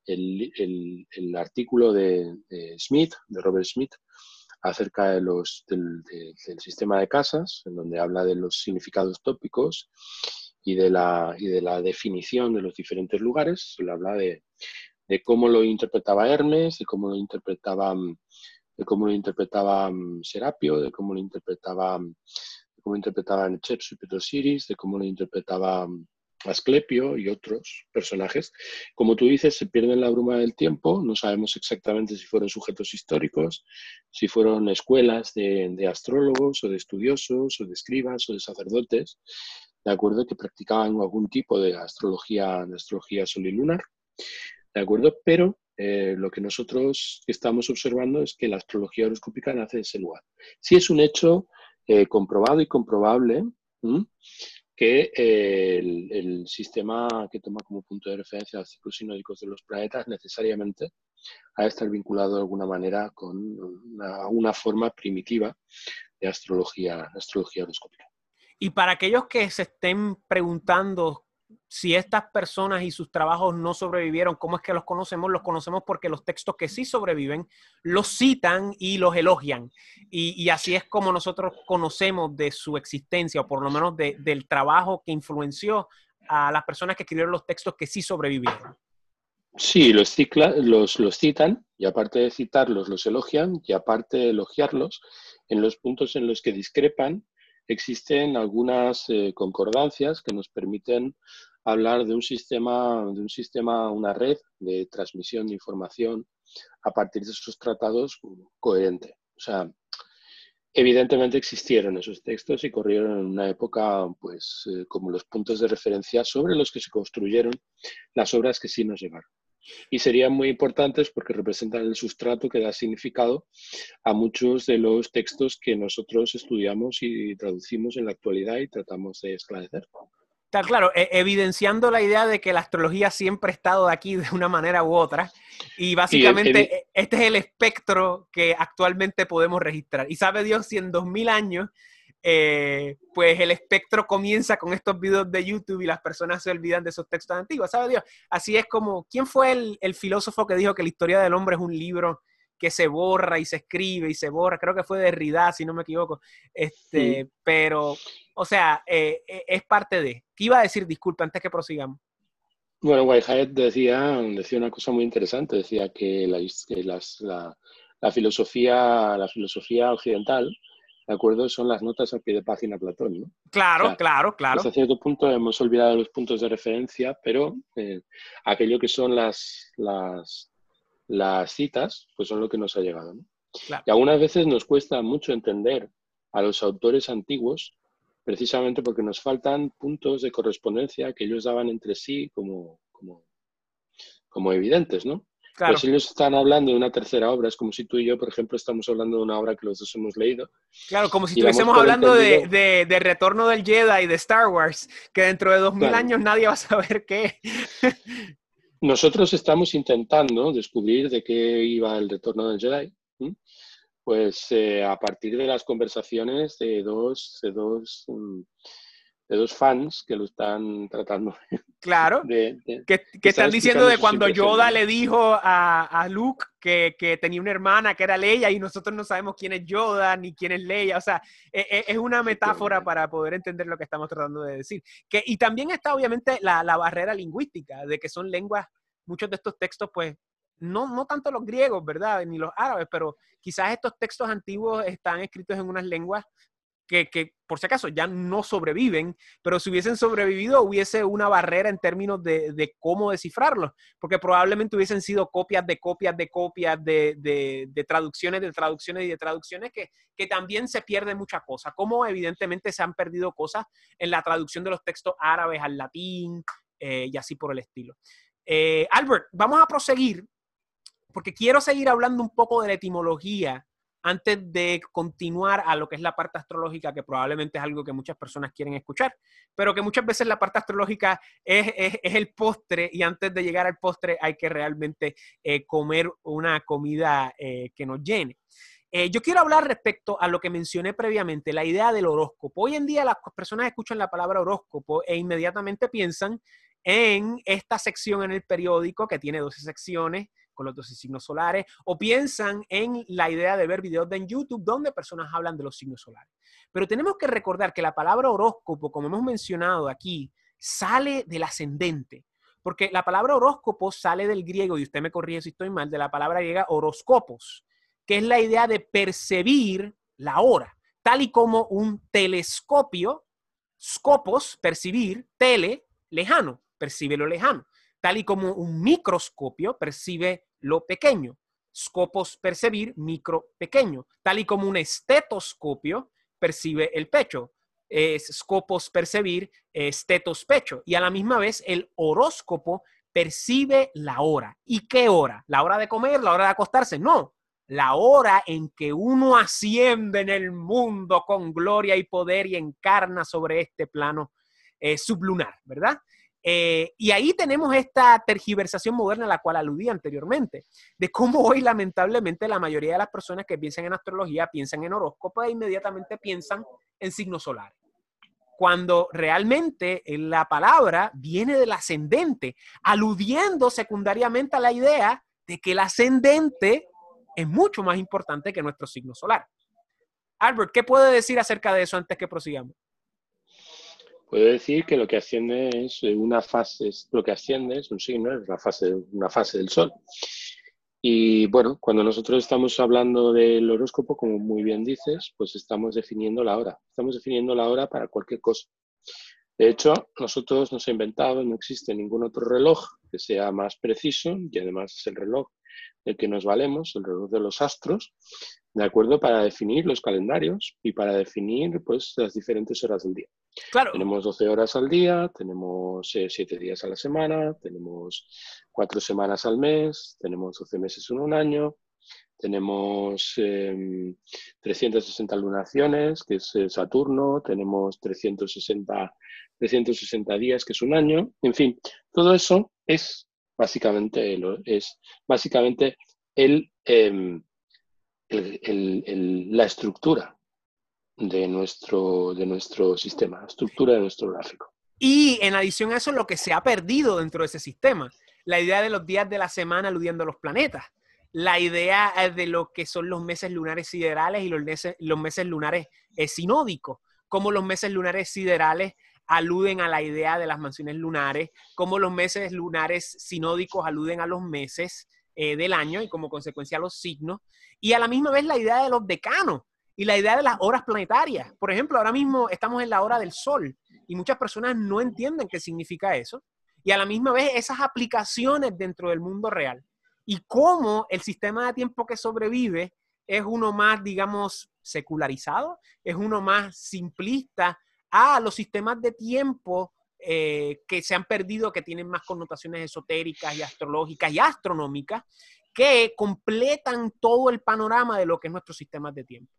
El, artículo de, Smith, de Robert Smith, acerca de los, del, sistema de casas, en donde habla de los significados tópicos y de la, y de la definición de los diferentes lugares. Se habla de, de cómo lo interpretaba Hermes, de cómo lo interpretaba, de cómo lo interpretaba mm, Serapio, de cómo lo interpretaba cómo interpretaban Chepsu y Osiris, de cómo lo interpretaba mm, Asclepio y otros personajes. Como tú dices, se pierden la bruma del tiempo, no sabemos exactamente si fueron sujetos históricos, si fueron escuelas de, astrólogos o de estudiosos o de escribas o de sacerdotes, de acuerdo, que practicaban algún tipo de astrología, de astrología solilunar, de acuerdo, pero eh, lo que nosotros estamos observando es que la astrología horoscópica nace de ese lugar. Si es un hecho eh, comprobado y comprobable que eh, el, sistema que toma como punto de referencia los ciclos sinódicos de los planetas necesariamente ha de estar vinculado de alguna manera con una, forma primitiva de astrología, astrología horoscópica. Y para aquellos que se estén preguntando si estas personas y sus trabajos no sobrevivieron, ¿cómo es que los conocemos? Los conocemos porque los textos que sí sobreviven los citan y los elogian. Y, así es como nosotros conocemos de su existencia, o por lo menos del trabajo que influenció a las personas que escribieron los textos que sí sobrevivieron. Sí, los, los, citan y aparte de citarlos, los elogian y aparte de elogiarlos, en los puntos en los que discrepan, existen algunas eh, concordancias que nos permiten hablar de un sistema, de un sistema, una red de transmisión de información a partir de esos tratados coherente. O sea, evidentemente existieron esos textos y corrieron en una época, pues, eh, como los puntos de referencia sobre los que se construyeron las obras que sí nos llegaron y serían muy importantes porque representan el sustrato que da significado a muchos de los textos que nosotros estudiamos y traducimos en la actualidad y tratamos de esclarecer. Está claro, e, evidenciando la idea de que la astrología siempre ha estado aquí de una manera u otra y básicamente este es el espectro que actualmente podemos registrar. Y sabe Dios si en 2000 años eh, pues el espectro comienza con estos videos de YouTube y las personas se olvidan de esos textos antiguos, ¿sabe Dios? Así es como, ¿quién fue el, filósofo que dijo que la historia del hombre es un libro que se borra y se escribe y se borra? Creo que fue Derrida, si no me equivoco. Este, Pero, o sea, eh, eh, es parte de. ¿Qué iba a decir? Disculpa, antes que prosigamos. Bueno, Whitehead decía, decía una cosa muy interesante, decía que la, la, filosofía, la filosofía occidental ¿de acuerdo? Son las notas al pie de página Platón, ¿no? Claro, claro, claro. Hasta cierto punto hemos olvidado los puntos de referencia, pero eh, aquello que son las, las, las, citas, pues son lo que nos ha llegado, ¿no? Y algunas veces nos cuesta mucho entender a los autores antiguos, precisamente porque nos faltan puntos de correspondencia que ellos daban entre sí como, como, como evidentes, ¿no? Claro. Pues ellos están hablando de una tercera obra, es como si tú y yo, por ejemplo, estamos hablando de una obra que los dos hemos leído. Claro, como si estuviésemos hablando de, de, Retorno del Jedi y de Star Wars, que dentro de dos mil años nadie va a saber qué. Nosotros estamos intentando descubrir de qué iba el Retorno del Jedi, pues eh, a partir de las conversaciones de dos, de dos mm, de dos fans que lo están tratando. Claro, que, están diciendo de cuando Yoda le dijo a, Luke que, tenía una hermana que era Leia y nosotros no sabemos quién es Yoda ni quién es Leia. O sea, e, e, es, una metáfora para poder entender lo que estamos tratando de decir. Que, y también está obviamente la, la barrera lingüística, de que son lenguas, muchos de estos textos pues no, no tanto los griegos, ¿verdad? Ni los árabes, pero quizás estos textos antiguos están escritos en unas lenguas que, por si acaso ya no sobreviven, pero si hubiesen sobrevivido hubiese una barrera en términos de, cómo descifrarlos, porque probablemente hubiesen sido copias de copias de copias de, traducciones, de traducciones y de traducciones que, también se pierde mucha cosa, como evidentemente se han perdido cosas en la traducción de los textos árabes al latín eh, y así por el estilo. Eh, Albert, vamos a proseguir, porque quiero seguir hablando un poco de la etimología antes de continuar a lo que es la parte astrológica, que probablemente es algo que muchas personas quieren escuchar, pero que muchas veces la parte astrológica es, el postre y antes de llegar al postre hay que realmente eh, comer una comida eh, que nos llene. Eh, yo quiero hablar respecto a lo que mencioné previamente, la idea del horóscopo. Hoy en día las personas escuchan la palabra horóscopo e inmediatamente piensan en esta sección en el periódico que tiene 12 secciones con los 12 signos solares, o piensan en la idea de ver videos de en YouTube donde personas hablan de los signos solares. Pero tenemos que recordar que la palabra horóscopo, como hemos mencionado aquí, sale del ascendente, porque la palabra horóscopo sale del griego, y usted me corrige si estoy mal, de la palabra griega horoscopos, que es la idea de percibir la hora, tal y como un telescopio, scopos, percibir, tele, lejano, percibe lo lejano tal y como un microscopio percibe lo pequeño. Scopos percibir micro pequeño, tal y como un estetoscopio percibe el pecho. Es scopos percibir estetos pecho. Y a la misma vez el horóscopo percibe la hora. ¿Y qué hora? ¿La hora de comer? ¿La hora de acostarse? No. La hora en que uno asciende en el mundo con gloria y poder y encarna sobre este plano eh, sublunar, ¿verdad? Eh, y ahí tenemos esta tergiversación moderna a la cual aludí anteriormente, de cómo hoy lamentablemente la mayoría de las personas que piensan en astrología piensan en horóscopo e inmediatamente piensan en signos solares. Cuando realmente la palabra viene del ascendente, aludiendo secundariamente a la idea de que el ascendente es mucho más importante que nuestro signo solar. Albert, ¿qué puede decir acerca de eso antes que prosigamos? Puedo decir que lo que asciende es una fase, lo que asciende es un signo, es la fase, una fase del Sol. Y bueno, cuando nosotros estamos hablando del horóscopo, como muy bien dices, pues estamos definiendo la hora. Estamos definiendo la hora para cualquier cosa. De hecho, nosotros nos hemos inventado, no existe ningún otro reloj que sea más preciso, y además es el reloj del que nos valemos, el reloj de los astros, ¿de acuerdo? Para definir los calendarios y para definir pues, las diferentes horas del día. Claro. Tenemos 12 horas al día, tenemos 7 días a la semana, tenemos 4 semanas al mes, tenemos 12 meses en un año, tenemos 360 em, lunaciones, que es Saturno, tenemos 360, 360 días, que es un año, en fin, todo eso es básicamente, es básicamente el, em, la estructura de nuestro, de nuestro sistema, estructura de nuestro gráfico. Y en adición a eso, lo que se ha perdido dentro de ese sistema, la idea de los días de la semana aludiendo a los planetas, la idea eh, de lo que son los meses lunares siderales y los meses, los meses lunares eh, sinódicos, como los meses lunares siderales aluden a la idea de las mansiones lunares, como los meses lunares sinódicos aluden a los meses eh, del año y como consecuencia los signos, y a la misma vez la idea de los decanos, y la idea de las horas planetarias. Por ejemplo, ahora mismo estamos en la hora del sol y muchas personas no entienden qué significa eso. Y a la misma vez esas aplicaciones dentro del mundo real y cómo el sistema de tiempo que sobrevive es uno más, digamos, secularizado, es uno más simplista a los sistemas de tiempo eh, que se han perdido, que tienen más connotaciones esotéricas y astrológicas y astronómicas, que completan todo el panorama de lo que es nuestro sistema de tiempo.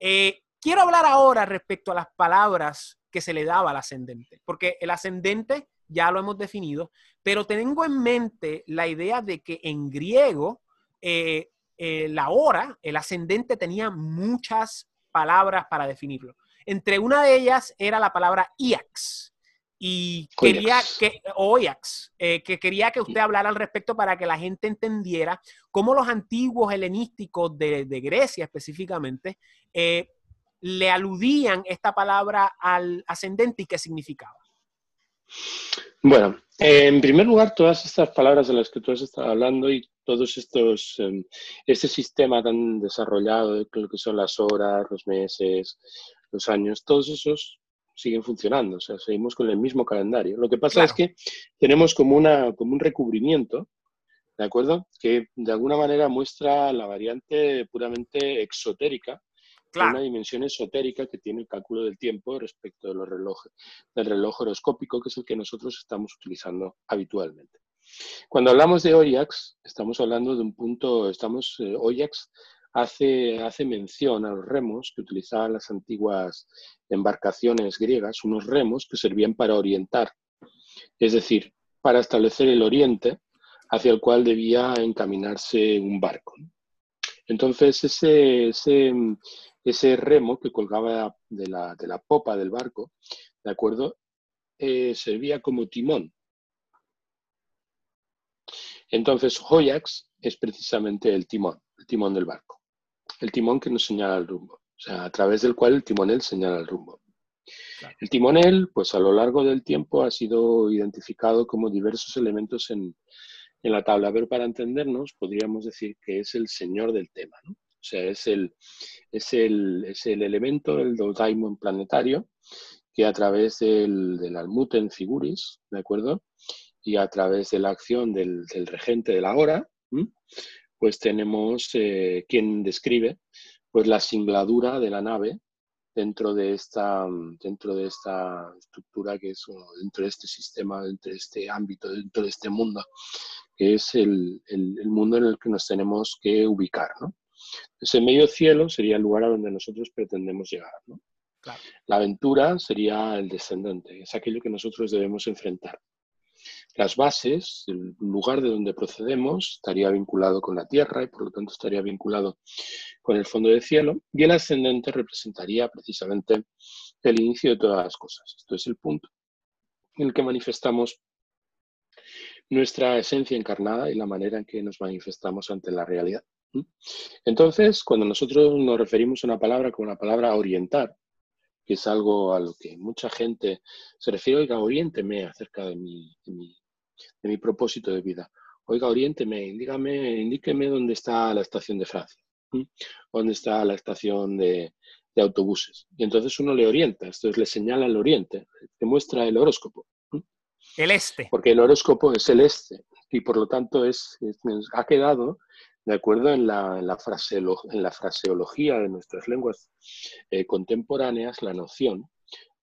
Eh, quiero hablar ahora respecto a las palabras que se le daba al ascendente, porque el ascendente ya lo hemos definido, pero tengo en mente la idea de que en griego eh, eh, la hora, el ascendente tenía muchas palabras para definirlo. Entre una de ellas era la palabra iax. Y quería que, que quería que usted hablara al respecto para que la gente entendiera cómo los antiguos helenísticos de, de Grecia específicamente eh, le aludían esta palabra al ascendente y qué significaba. Bueno, en primer lugar, todas estas palabras de las que tú has estado hablando y todos estos, em, este sistema tan desarrollado de lo que son las horas, los meses, los años, todos esos siguen funcionando, o sea, seguimos con el mismo calendario. Lo que pasa es que tenemos como, una, como un recubrimiento, ¿de acuerdo? Que de alguna manera muestra la variante puramente exotérica una dimensión esotérica que tiene el cálculo del tiempo respecto de los relojes, del reloj horoscópico, que es el que nosotros estamos utilizando habitualmente. Cuando hablamos de Oyax, estamos hablando de un punto, estamos, eh, hace, hace mención a los remos que utilizaban las antiguas embarcaciones griegas, unos remos que servían para orientar, es decir, para establecer el oriente hacia el cual debía encaminarse un barco. Entonces, ese, ese, remo que colgaba de la, de la, popa del barco, ¿de acuerdo? Eh, servía como timón. Entonces, Hoyax es precisamente el timón, el timón del barco. El timón que nos señala el rumbo, o sea, a través del cual el timonel señala el rumbo. El timonel, pues a lo largo del tiempo ha sido identificado como diversos elementos en, en la tabla, pero para entendernos podríamos decir que es el señor del tema, ¿no? O sea, es el, es el, es el elemento, el daimon planetario, que a través del, del Almuten Figuris, ¿de acuerdo? Y a través de la acción del, del regente de la hora, pues tenemos eh, quien describe pues la singladura de la nave dentro de esta, dentro de esta estructura que es, dentro de este sistema, dentro de este ámbito, dentro de este mundo que es el, mundo en el que nos tenemos que ubicar. ¿no? Ese medio cielo sería el lugar a donde nosotros pretendemos llegar. La aventura sería el descendente, es aquello que nosotros debemos enfrentar. Las bases, el lugar de donde procedemos, estaría vinculado con la tierra y por lo tanto estaría vinculado con el fondo del cielo. Y el ascendente representaría precisamente el inicio de todas las cosas. Esto es el punto en el que manifestamos nuestra esencia encarnada y la manera en que nos manifestamos ante la realidad. Entonces, cuando nosotros nos referimos a una palabra como la palabra orientar, que es algo a lo que mucha gente se refiere, oiga, oriénteme acerca de mi, de mi, propósito de vida. Oiga, oriénteme, dígame, indíqueme dónde está la estación de Francia, dónde está la estación de, de autobuses. Y entonces uno le orienta, esto es, le señala el oriente, te muestra el horóscopo. El este. Porque el horóscopo es el este y por lo tanto es, ha quedado, de acuerdo en la, en la, en la fraseología de nuestras lenguas eh, contemporáneas, la noción,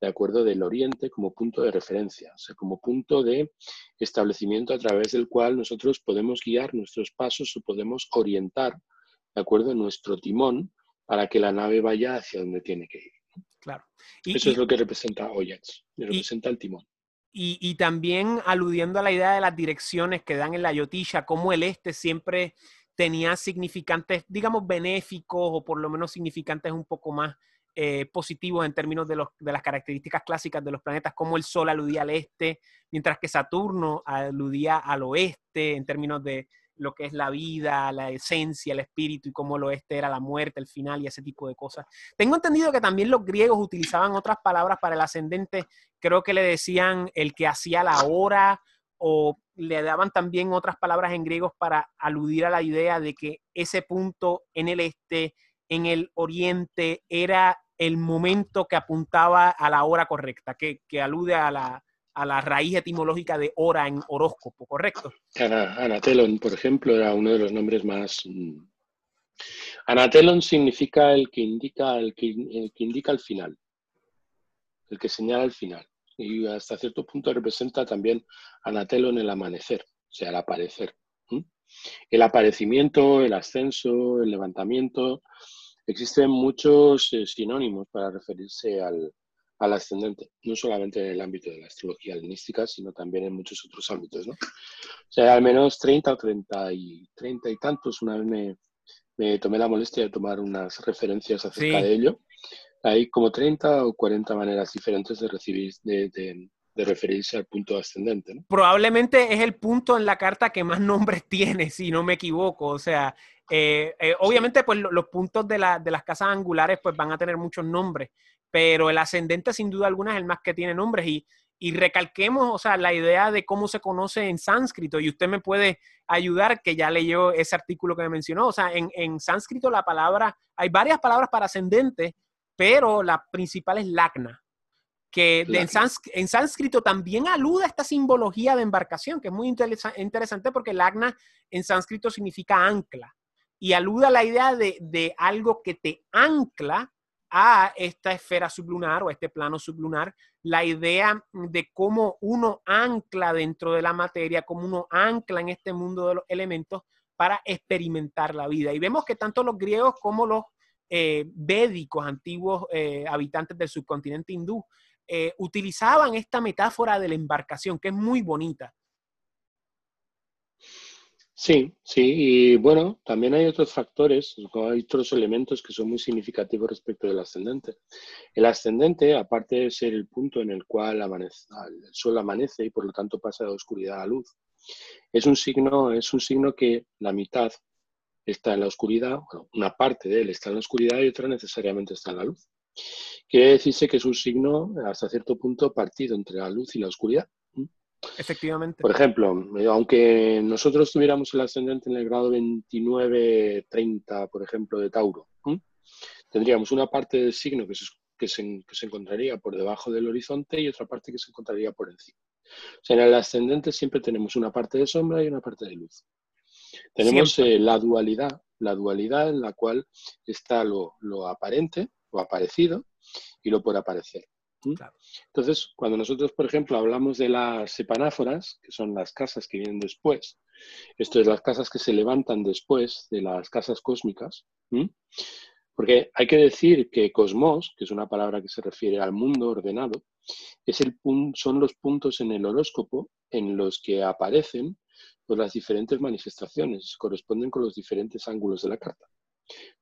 de acuerdo, del oriente como punto de referencia, o sea, como punto de establecimiento a través del cual nosotros podemos guiar nuestros pasos o podemos orientar, de acuerdo, nuestro timón para que la nave vaya hacia donde tiene que ir. Claro. Eso es lo que representa Oyax, representa el timón. Y, también aludiendo a la idea de las direcciones que dan en la Yotilla, como el este siempre tenía significantes, digamos, benéficos o por lo menos significantes un poco más eh, positivos en términos de, los, de las características clásicas de los planetas, como el Sol aludía al este, mientras que Saturno aludía al oeste en términos de, lo que es la vida, la esencia, el espíritu y cómo lo oeste era la muerte, el final y ese tipo de cosas. Tengo entendido que también los griegos utilizaban otras palabras para el ascendente, creo que le decían el que hacía la hora o le daban también otras palabras en griegos para aludir a la idea de que ese punto en el este, en el oriente, era el momento que apuntaba a la hora correcta, que, que alude a la, a la raíz etimológica de hora en horóscopo, ¿correcto? Anatelon, por ejemplo, era uno de los nombres más... Mm, Anatelon significa el que indica el que, indica el final, el que señala el final. Y hasta cierto punto representa también Anatelon el amanecer, o sea, el aparecer. El aparecimiento, el ascenso, el levantamiento. Existen muchos eh, sinónimos para referirse al, al ascendente, no solamente en el ámbito de la astrología helenística, sino también en muchos otros ámbitos. ¿no? O sea, al menos 30 o 30 y, 30 y tantos, una vez me, tomé la molestia de tomar unas referencias acerca de ello. Hay como 30 o 40 maneras diferentes de, recibir, de, de, referirse al punto ascendente. ¿no? Probablemente es el punto en la carta que más nombres tiene, si no me equivoco. O sea, eh, eh, obviamente, pues los puntos de, la, de las casas angulares pues van a tener muchos nombres, pero el ascendente sin duda alguna es el más que tiene nombres y, y recalquemos, o sea, la idea de cómo se conoce en sánscrito y usted me puede ayudar, que ya leyó ese artículo que me mencionó, o sea, en, en sánscrito la palabra, hay varias palabras para ascendente, pero la principal es lagna, que en, sánscrito también alude a esta simbología de embarcación, que es muy interesante porque lagna en sánscrito significa ancla y alude a la idea de, de algo que te ancla a esta esfera sublunar o este plano sublunar, la idea de cómo uno ancla dentro de la materia, cómo uno ancla en este mundo de los elementos para experimentar la vida. Y vemos que tanto los griegos como los eh, védicos, antiguos eh, habitantes del subcontinente hindú, eh, utilizaban esta metáfora de la embarcación, que es muy bonita. Sí, sí, y bueno, también hay otros factores, hay otros elementos que son muy significativos respecto del ascendente. El ascendente, aparte de ser el punto en el cual amanece, el sol amanece y por lo tanto pasa de oscuridad a luz, es un signo, es un signo que la mitad está en la oscuridad, una parte de él está en la oscuridad y otra necesariamente está en la luz. Quiere decirse que es un signo hasta cierto punto partido entre la luz y la oscuridad. Efectivamente. Por ejemplo, eh, aunque nosotros tuviéramos el ascendente en el grado 29-30, por ejemplo, de Tauro, tendríamos una parte del signo que se, que, se, encontraría por debajo del horizonte y otra parte que se encontraría por encima. O sea, en el ascendente siempre tenemos una parte de sombra y una parte de luz. Tenemos eh, la dualidad, la dualidad en la cual está lo, lo aparente, lo aparecido y lo por aparecer. Entonces, cuando nosotros, por ejemplo, hablamos de las sepanáforas, que son las casas que vienen después, esto es las casas que se levantan después de las casas cósmicas, porque hay que decir que cosmos, que es una palabra que se refiere al mundo ordenado, es el son los puntos en el horóscopo en los que aparecen pues, las diferentes manifestaciones, corresponden con los diferentes ángulos de la carta,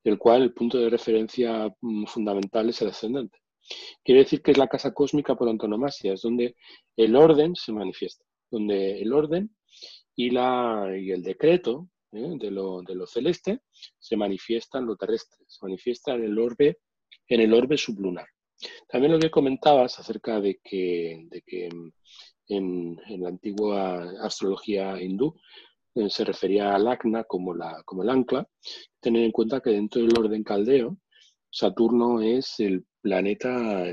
del cual el punto de referencia mm, fundamental es el ascendente. Quiere decir que es la casa cósmica por antonomasia, es donde el orden se manifiesta, donde el orden y, la, y el decreto ¿eh? de, lo, de, lo, celeste se manifiesta en lo terrestre, se manifiesta en el orbe, en el orbe sublunar. También lo que comentabas acerca de que, de que en, en, la antigua astrología hindú eh, se refería al acna como, la, como el ancla, tener en cuenta que dentro del orden caldeo, Saturno es el planeta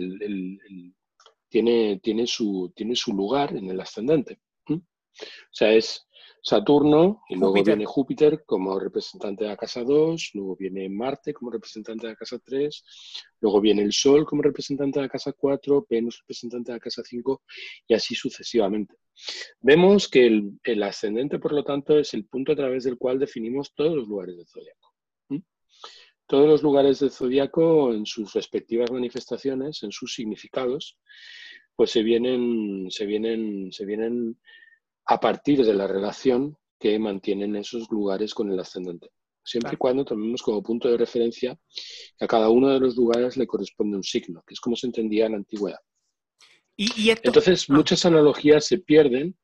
tiene, tiene, su, tiene su lugar en el ascendente. O sea, es Saturno y luego viene Júpiter como representante de la casa 2, luego viene Marte como representante de la casa 3, luego viene el Sol como representante de la casa 4, Venus representante de la casa 5 y así sucesivamente. Vemos que el, el ascendente, por lo tanto, es el punto a través del cual definimos todos los lugares del zodiaco todos los lugares del zodiaco, en sus respectivas manifestaciones, en sus significados, pues se vienen, se vienen, se vienen a partir de la relación que mantienen esos lugares con el ascendente. Siempre y cuando tomemos como punto de referencia que a cada uno de los lugares le corresponde un signo, que es como se entendía en la antigüedad. ¿Y, Entonces, ah. muchas analogías se pierden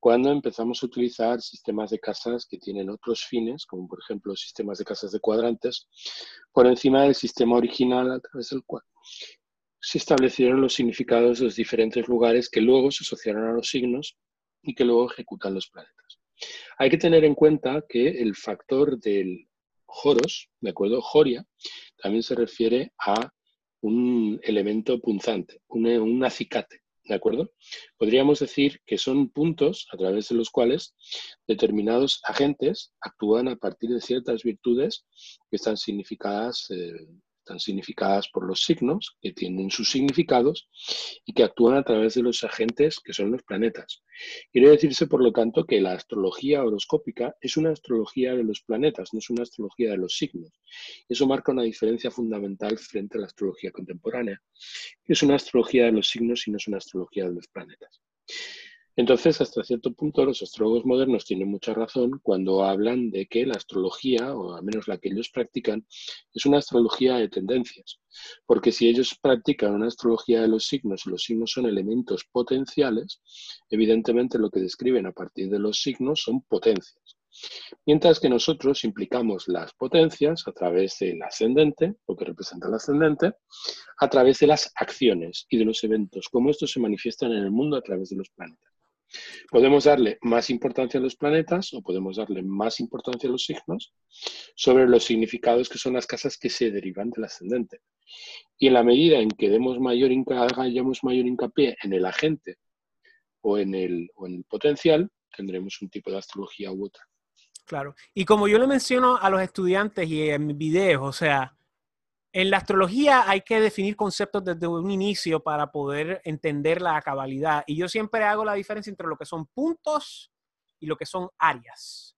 cuando empezamos a utilizar sistemas de casas que tienen otros fines, como por ejemplo sistemas de casas de cuadrantes, por encima del sistema original a través del cual se establecieron los significados de los diferentes lugares que luego se asociaron a los signos y que luego ejecutan los planetas. Hay que tener en cuenta que el factor del Joros, ¿de acuerdo? Joria, también se refiere a un elemento punzante, un, un acicate. ¿De acuerdo? Podríamos decir que son puntos a través de los cuales determinados agentes actúan a partir de ciertas virtudes que están significadas eh, están significadas por los signos, que tienen sus significados y que actúan a través de los agentes que son los planetas. Quiere decirse, por lo tanto, que la astrología horoscópica es una astrología de los planetas, no es una astrología de los signos. Eso marca una diferencia fundamental frente a la astrología contemporánea, que es una astrología de los signos y no es una astrología de los planetas. Entonces, hasta cierto punto, los astrólogos modernos tienen mucha razón cuando hablan de que la astrología, o al menos la que ellos practican, es una astrología de tendencias. Porque si ellos practican una astrología de los signos y los signos son elementos potenciales, evidentemente lo que describen a partir de los signos son potencias. Mientras que nosotros implicamos las potencias a través del ascendente, lo que representa el ascendente, a través de las acciones y de los eventos, como estos se manifiestan en el mundo a través de los planetas. Podemos darle más importancia a los planetas o podemos darle más importancia a los signos sobre los significados que son las casas que se derivan del ascendente. Y en la medida en que demos mayor, hagamos mayor hincapié en el agente o en el, o en el potencial, tendremos un tipo de astrología u otra. Claro. Y como yo le menciono a los estudiantes y en mis videos, o sea, en la astrología hay que definir conceptos desde un inicio para poder entender la cabalidad. Y yo siempre hago la diferencia entre lo que son puntos y lo que son áreas.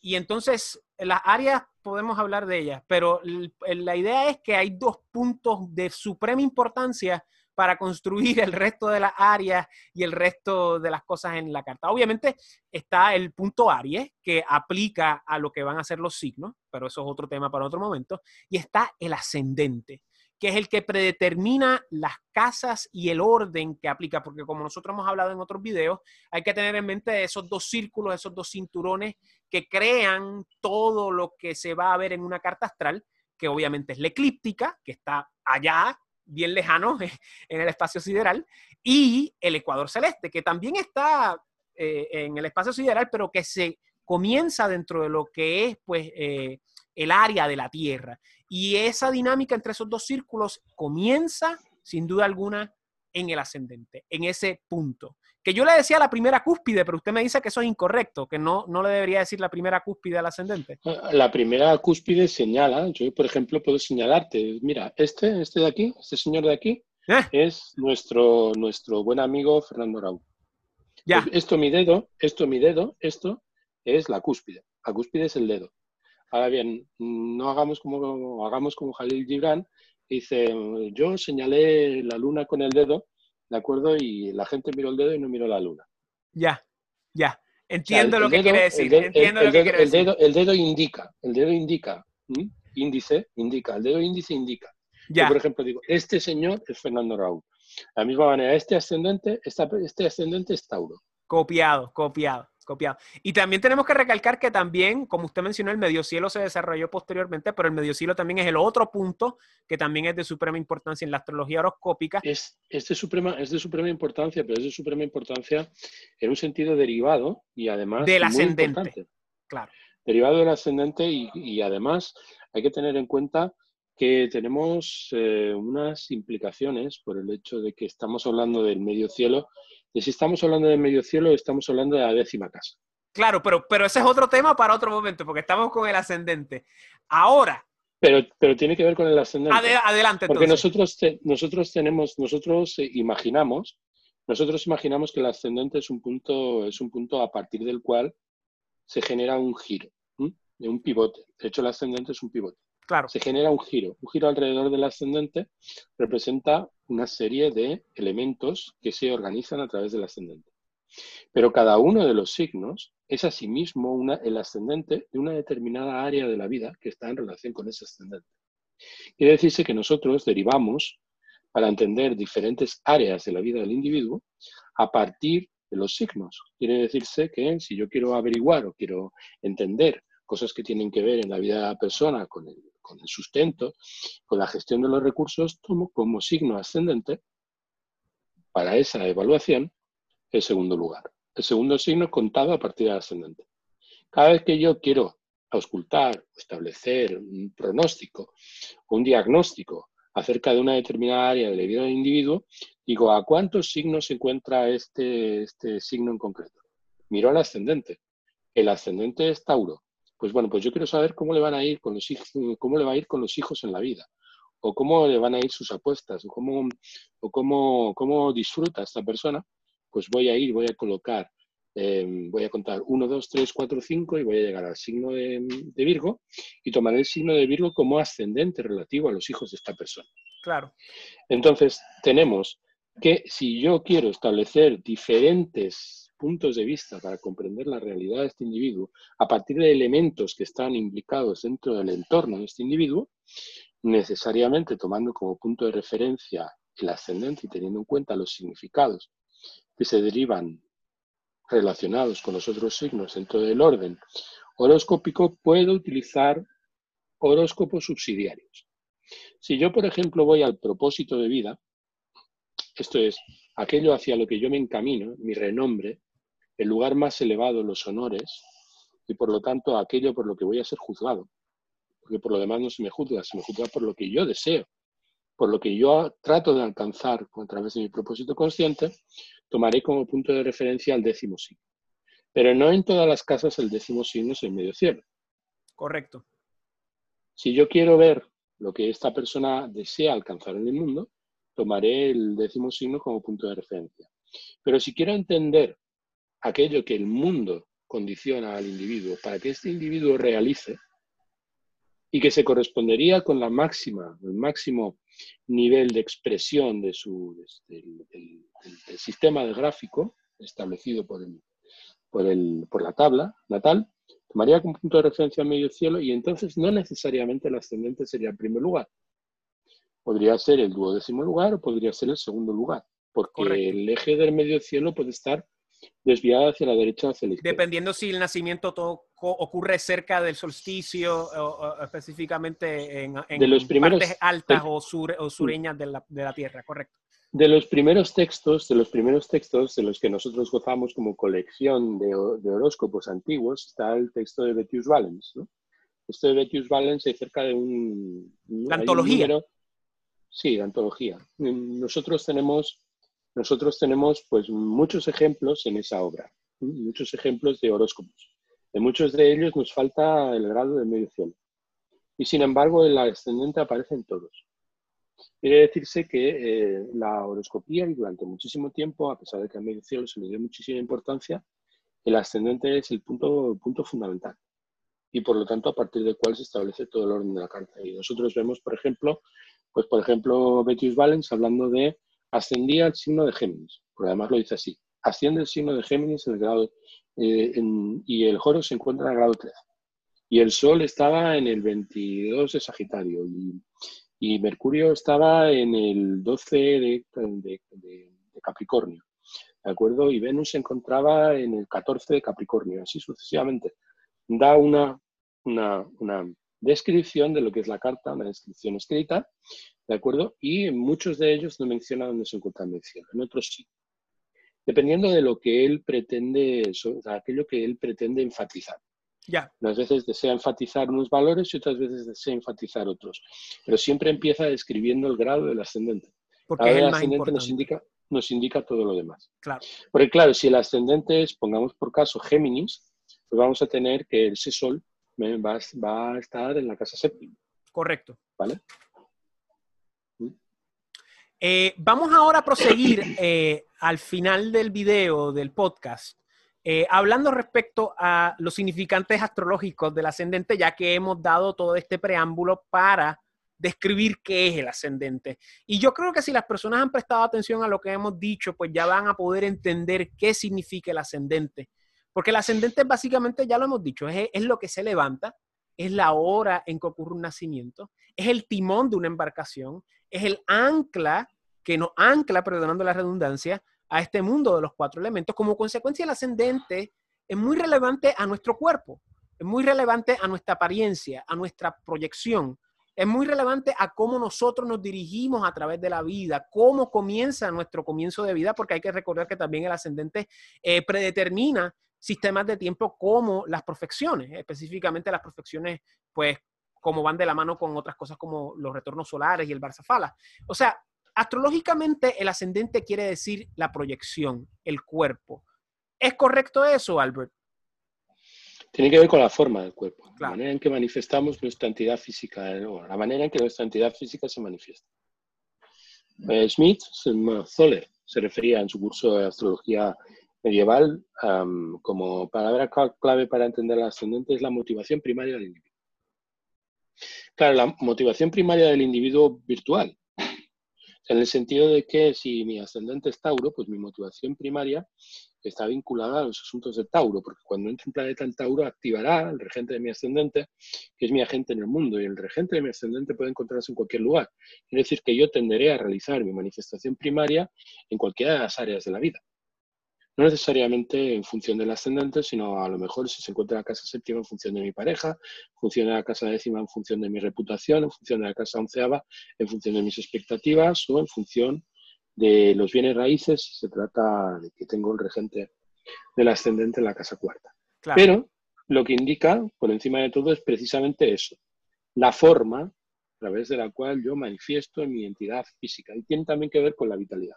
y entonces las áreas podemos hablar de ellas, pero la idea es que hay dos puntos de suprema importancia para construir el resto de las áreas y el resto de las cosas en la carta. Obviamente está el punto Aries, que aplica a lo que van a ser los signos, pero eso es otro tema para otro momento, y está el ascendente, que es el que predetermina las casas y el orden que aplica, porque como nosotros hemos hablado en otros videos, hay que tener en mente esos dos círculos, esos dos cinturones que crean todo lo que se va a ver en una carta astral, que obviamente es la eclíptica, que está allá, bien lejano en el espacio sideral, y el ecuador celeste, que también está eh, en el espacio sideral, pero que se comienza dentro de lo que es pues, eh, el área de la Tierra. Y esa dinámica entre esos dos círculos comienza, sin duda alguna, en el ascendente, en ese punto. Que yo le decía la primera cúspide, pero usted me dice que eso es incorrecto, que no, no le debería decir la primera cúspide al ascendente. Ah, la primera cúspide señala, yo por ejemplo puedo señalarte, mira, este, este de aquí, este señor de aquí, ¿Eh? es nuestro, nuestro buen amigo Fernando Raúl. Ya. Pues esto mi dedo, esto mi dedo, esto es la cúspide. La cúspide es el dedo. Ahora bien, no hagamos como, hagamos como Jalil Gibran, dice, yo señalé la luna con el dedo ¿de acuerdo? Y la gente miró el dedo y no miró la luna. Ya, ya. Entiendo lo que quiere decir. Entiendo lo que quiere decir. Dedo, el dedo indica, el dedo indica, índice indica, el dedo índice indica. Ya. Yo, por ejemplo, digo, este señor es Fernando Raúl. De la misma manera, este ascendente, este ascendente es Tauro. Copiado, copiado copiado. Y también tenemos que recalcar que también, como usted mencionó, el medio cielo se desarrolló posteriormente, pero el medio cielo también es el otro punto que también es de suprema importancia en la astrología horoscópica. Es, es, de, suprema, es de suprema importancia, pero es de suprema importancia en un sentido derivado y además... Del ascendente. Claro. Derivado del ascendente y, además hay que tener en cuenta que tenemos eh, unas implicaciones por el hecho de que estamos hablando del medio cielo y si estamos hablando de medio cielo, estamos hablando de la décima casa. Claro, pero, pero ese es otro tema para otro momento, porque estamos con el ascendente. Ahora. Pero, pero tiene que ver con el ascendente. adelante, Porque nosotros, nosotros tenemos, nosotros eh, imaginamos, nosotros imaginamos que el ascendente es un punto, es un punto a partir del cual se genera un giro, un pivote. De hecho, el ascendente es un pivote. Se genera un giro. Un giro alrededor del ascendente representa una serie de elementos que se organizan a través del ascendente. Pero cada uno de los signos es asimismo el ascendente de una determinada área de la vida que está en relación con ese ascendente. Quiere decirse que nosotros derivamos para entender diferentes áreas de la vida del individuo a partir de los signos. Quiere decirse que si yo quiero averiguar o quiero entender cosas que tienen que ver en la vida de la persona con el, con el sustento, con la gestión de los recursos, tomo como signo ascendente para esa evaluación el segundo lugar. El segundo signo contado a partir del ascendente. Cada vez que yo quiero auscultar, establecer un pronóstico, un diagnóstico acerca de una determinada área de la vida del individuo, digo, ¿a cuántos signos se encuentra este, este signo en concreto? Miro al ascendente. El ascendente es Tauro pues bueno, pues yo quiero saber cómo le van a ir con los hijos, cómo le va a ir con los hijos en la vida, o cómo le van a ir sus apuestas, o cómo, o cómo, cómo disfruta esta persona, pues voy a ir, voy a colocar, em, voy a contar 1, 2, 3, 4, 5 y voy a llegar al signo de, de, Virgo y tomaré el signo de Virgo como ascendente relativo a los hijos de esta persona. Claro. Entonces, tenemos que si yo quiero establecer diferentes puntos de vista para comprender la realidad de este individuo a partir de elementos que están implicados dentro del entorno de este individuo, necesariamente tomando como punto de referencia el ascendente y teniendo en cuenta los significados que se derivan relacionados con los otros signos dentro del orden horoscópico, puedo utilizar horóscopos subsidiarios. Si yo, por ejemplo, voy al propósito de vida, esto es, aquello hacia lo que yo me encamino, mi renombre, el lugar más elevado, los honores, y por lo tanto aquello por lo que voy a ser juzgado. Porque por lo demás no se me juzga, se me juzga por lo que yo deseo, por lo que yo trato de alcanzar a través de mi propósito consciente, tomaré como punto de referencia el décimo signo. Pero no en todas las casas el décimo signo es el medio cielo. Correcto. Si yo quiero ver lo que esta persona desea alcanzar en el mundo, tomaré el décimo signo como punto de referencia. Pero si quiero entender aquello que el mundo condiciona al individuo para que este individuo realice y que se correspondería con la máxima, el máximo nivel de expresión de su, del, sistema de gráfico establecido por, el, por, el, por la tabla natal, tomaría como punto de referencia al medio cielo y entonces no necesariamente el ascendente sería el primer lugar. Podría ser el duodécimo lugar o podría ser el segundo lugar, porque el eje del medio cielo puede estar desviada hacia la derecha hacia la izquierda. Dependiendo si el nacimiento ocurre cerca del solsticio o, específicamente en, de los primeros, partes altas o, o, sureñas de la, de la, Tierra, correcto. De los primeros textos, de los primeros textos de los que nosotros gozamos como colección de, de horóscopos antiguos, está el texto de Betius Valens. ¿no? Esto de Betius Valens es cerca de un... La antología. sí, la antología. Nosotros tenemos nosotros tenemos pues muchos ejemplos en esa obra, muchos ejemplos de horóscopos. En muchos de ellos nos falta el grado de medio cielo. Y sin embargo, el ascendente aparece en todos. Quiere decirse que eh, la horoscopía, y durante muchísimo tiempo, a pesar de que al medio cielo se le dio muchísima importancia, el ascendente es el punto, punto fundamental. Y por lo tanto, a partir del cual se establece todo el orden de la carta. Y nosotros vemos, por ejemplo, pues por ejemplo, Betius Valens hablando de ascendía al signo de Géminis, porque además lo dice así, asciende el signo de Géminis el grado, eh, y el Joro se encuentra en el grado 13. Y el Sol estaba en el 22 de Sagitario y, Mercurio estaba en el 12 de, Capricornio, ¿de acuerdo? Y Venus se encontraba en el 14 de Capricornio, así sucesivamente. Da una, una, una descripción de lo que es la carta, una descripción escrita, ¿de acuerdo? Y muchos de ellos no menciona dónde se encuentra mencionado, en otros sí. Dependiendo de lo que él pretende, o sea, aquello que él pretende enfatizar. Ya. Unas veces desea enfatizar unos valores y otras veces desea enfatizar otros. Pero siempre empieza describiendo el grado del ascendente. Porque el, ascendente nos indica, nos indica todo lo demás. Claro. Porque claro, si el ascendente es, pongamos por caso, Géminis, pues vamos a tener que ese sol va, va a estar en la casa séptima. Correcto. ¿Vale? Eh, vamos ahora a proseguir eh, al final del video, del podcast, eh, hablando respecto a los significantes astrológicos del ascendente, ya que hemos dado todo este preámbulo para describir qué es el ascendente. Y yo creo que si las personas han prestado atención a lo que hemos dicho, pues ya van a poder entender qué significa el ascendente. Porque el ascendente básicamente, ya lo hemos dicho, es, es lo que se levanta, es la hora en que ocurre un nacimiento, es el timón de una embarcación, es el ancla que nos ancla, perdonando la redundancia, a este mundo de los cuatro elementos. Como consecuencia, el ascendente es muy relevante a nuestro cuerpo, es muy relevante a nuestra apariencia, a nuestra proyección, es muy relevante a cómo nosotros nos dirigimos a través de la vida, cómo comienza nuestro comienzo de vida, porque hay que recordar que también el ascendente eh, predetermina sistemas de tiempo como las profecciones, específicamente las profecciones, pues, como van de la mano con otras cosas como los retornos solares y el Barzafala. O sea, astrológicamente el ascendente quiere decir la proyección, el cuerpo. ¿Es correcto eso, Albert? Tiene que ver con la forma del cuerpo, la manera en que manifestamos nuestra entidad física, eh, la manera en que nuestra entidad física se manifiesta. Eh, Smith, Zoller, se refería en su curso de astrología medieval como palabra clave para entender el ascendente es la motivación primaria del individuo. Claro, la motivación primaria del individuo virtual, en el sentido de que si mi ascendente es Tauro, pues mi motivación primaria está vinculada a los asuntos de Tauro, porque cuando entre un planeta en Tauro activará el regente de mi ascendente, que es mi agente en el mundo, y el regente de mi ascendente puede encontrarse en cualquier lugar. Quiere decir que yo tenderé a realizar mi manifestación primaria en cualquiera de las áreas de la vida no necesariamente en función del ascendente, sino a lo mejor si se encuentra en la casa séptima en función de mi pareja, en función de la casa décima en función de mi reputación, en función de la casa onceava en función de mis expectativas o en función de los bienes raíces si se trata de que tengo el regente del ascendente en la casa cuarta. Pero lo que indica, por encima de todo, es precisamente eso, la forma a través de la cual yo manifiesto mi identidad física y tiene también que ver con la vitalidad.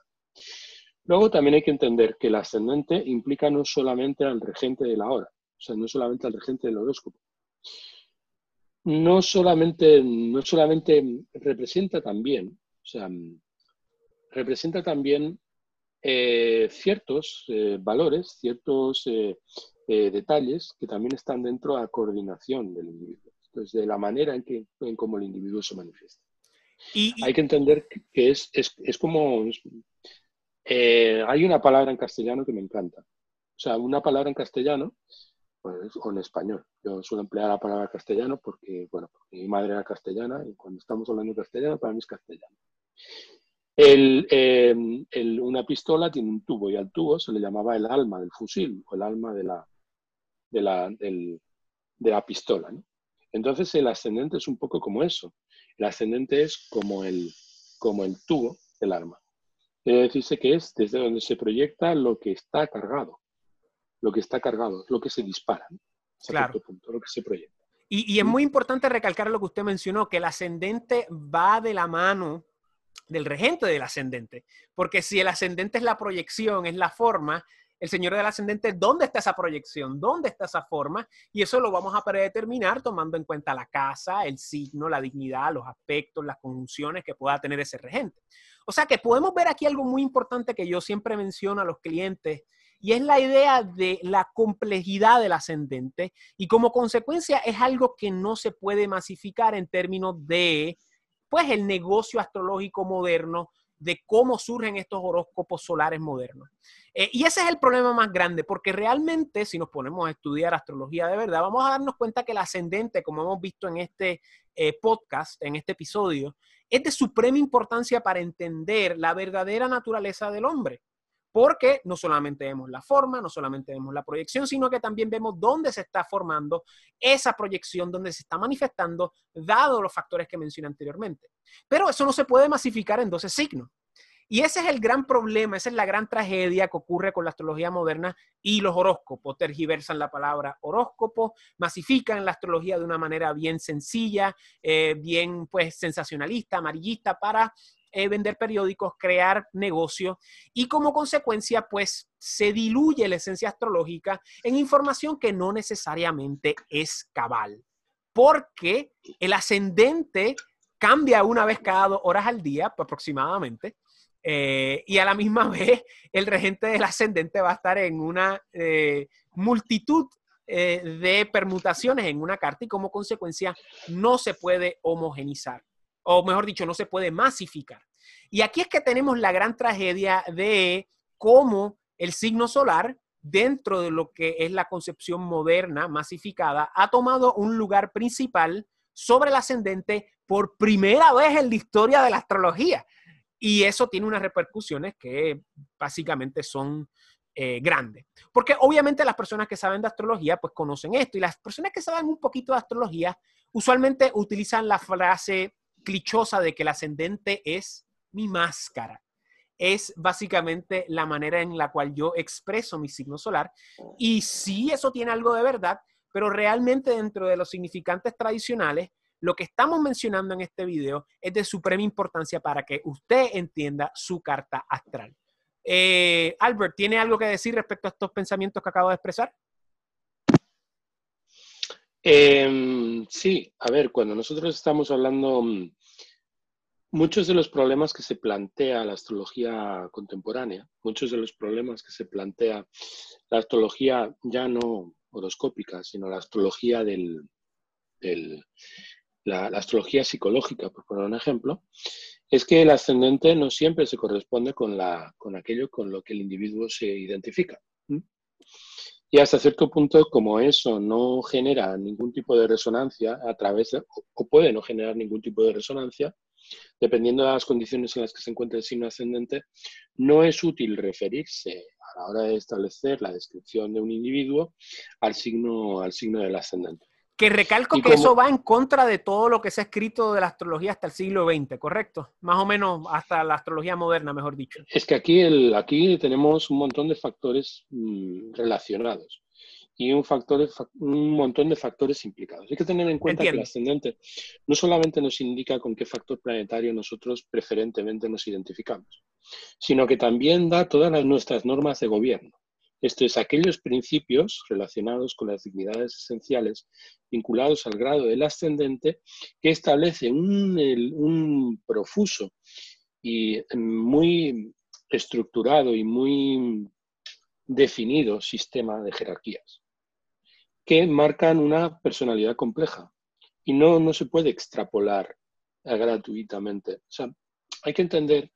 Luego también hay que entender que el ascendente implica no solamente al regente de la hora, o sea, no solamente al regente del horóscopo. No solamente, no solamente representa también, o sea, representa también eh, ciertos eh, valores, ciertos, eh, detalles que también están dentro de la coordinación del individuo, entonces de la manera en que en cómo el individuo se manifiesta. Y, Hay que entender que es, es, es como... Eh, hay una palabra en castellano que me encanta. O sea, una palabra en castellano pues, o en español. Yo suelo emplear la palabra castellano porque, bueno, mi madre era castellana y cuando estamos hablando castellano, para mí es castellano. Eh, una pistola tiene un tubo y al tubo se le llamaba el alma del fusil o el alma de la, de la, pistola. Entonces el ascendente es un poco como eso. El ascendente es como el, como el tubo del arma. Quiere decirse que es desde donde se proyecta lo que está cargado. Lo que está cargado, lo que se dispara. Claro. Punto, lo que se proyecta. Y, y, es muy importante recalcar lo que usted mencionó, que el ascendente va de la mano del regente del ascendente. Porque si el ascendente es la proyección, es la forma, el señor del ascendente, ¿dónde está esa proyección? ¿Dónde está esa forma? Y eso lo vamos a predeterminar tomando en cuenta la casa, el signo, la dignidad, los aspectos, las conjunciones que pueda tener ese regente. O sea que podemos ver aquí algo muy importante que yo siempre menciono a los clientes y es la idea de la complejidad del ascendente y como consecuencia es algo que no se puede masificar en términos de pues el negocio astrológico moderno de cómo surgen estos horóscopos solares modernos. Eh, y ese es el problema más grande, porque realmente si nos ponemos a estudiar astrología de verdad, vamos a darnos cuenta que el ascendente, como hemos visto en este eh, podcast, en este episodio, es de suprema importancia para entender la verdadera naturaleza del hombre porque no solamente vemos la forma, no solamente vemos la proyección, sino que también vemos dónde se está formando esa proyección, dónde se está manifestando, dado los factores que mencioné anteriormente. Pero eso no se puede masificar en 12 signos. Y ese es el gran problema, esa es la gran tragedia que ocurre con la astrología moderna y los horóscopos. Tergiversan la palabra horóscopo, masifican la astrología de una manera bien sencilla, eh, bien pues sensacionalista, amarillista, para eh, vender periódicos, crear negocios y como consecuencia pues se diluye la esencia astrológica en información que no necesariamente es cabal, porque el ascendente cambia una vez cada dos horas al día aproximadamente. Eh, y a la misma vez, el regente del ascendente va a estar en una eh, multitud de permutaciones en una carta y como consecuencia no se puede homogenizar o mejor dicho, no se puede masificar. Y aquí es que tenemos la gran tragedia de cómo el signo solar, dentro de lo que es la concepción moderna, masificada, ha tomado un lugar principal sobre el ascendente por primera vez en la historia de la astrología. Y eso tiene unas repercusiones que básicamente son eh, grandes. Porque obviamente las personas que saben de astrología pues conocen esto y las personas que saben un poquito de astrología usualmente utilizan la frase clichosa de que el ascendente es mi máscara. Es básicamente la manera en la cual yo expreso mi signo solar. Y sí, eso tiene algo de verdad, pero realmente dentro de los significantes tradicionales, lo que estamos mencionando en este video es de suprema importancia para que usted entienda su carta astral. Eh, Albert, ¿tiene algo que decir respecto a estos pensamientos que acabo de expresar? Em, sí, a ver, cuando nosotros estamos hablando, mm, muchos de los problemas que se plantea la astrología contemporánea, muchos de los problemas que se plantea la astrología ya no horoscópica, sino la astrología del, la, astrología psicológica, por poner un ejemplo, es que el ascendente no siempre se corresponde con, aquello con lo que el individuo se identifica. Y hasta cierto punto, como eso no genera ningún tipo de resonancia a través de, o puede no generar ningún tipo de resonancia, dependiendo de las condiciones en las que se encuentra el signo ascendente, no es útil referirse a la hora de establecer la descripción de un individuo al signo, al signo del ascendente. Que recalco que eso va en contra de todo lo que se ha escrito de la astrología hasta el siglo XX, ¿correcto? Más o menos hasta la astrología moderna, mejor dicho. Es que aquí, el, aquí tenemos un montón de factores mm, relacionados y un, factor, un montón de factores implicados. Hay que tener en cuenta que el ascendente no solamente nos indica con qué factor planetario nosotros preferentemente nos identificamos, sino que también da todas las nuestras normas de gobierno. Esto es, aquellos principios relacionados con las dignidades esenciales vinculados al grado del ascendente que establece un, profuso y muy estructurado y muy definido sistema de jerarquías. que marcan una personalidad compleja y no, no se puede extrapolar gratuitamente. O sea, hay que entender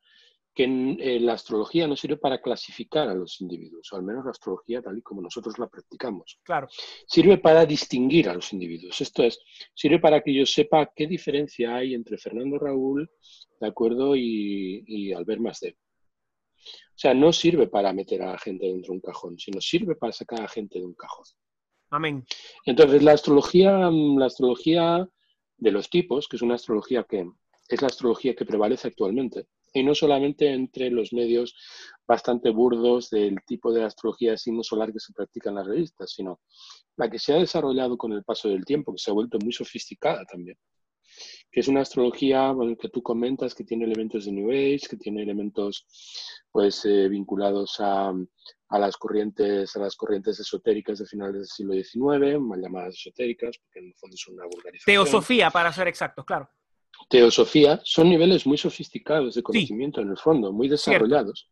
que eh, la astrología no sirve para clasificar a los individuos, o al menos la astrología tal y como nosotros la practicamos. Claro. Sirve para distinguir a los individuos. Esto es, sirve para que yo sepa qué diferencia hay entre Fernando Raúl, ¿de acuerdo? Y, y Albert Masdeu. O sea, no sirve para meter a la gente dentro de un cajón, sino sirve para sacar a la gente de un cajón. Amén. Entonces, la astrología, la astrología de los tipos, que es una astrología que es la astrología que prevalece actualmente, y no solamente entre los medios bastante burdos del tipo de astrología de signo solar que se practica en las revistas, sino la que se ha desarrollado con el paso del tiempo, que se ha vuelto muy sofisticada también, que es una astrología que tú comentas que tiene elementos de New Age, que tiene elementos pues eh, vinculados a, a, las corrientes a las corrientes esotéricas de finales del siglo XIX, mal llamadas esotéricas, porque en el fondo son una vulgarización. Teosofía, para ser exactos, claro teosofía son niveles muy sofisticados de conocimiento en el fondo, muy desarrollados,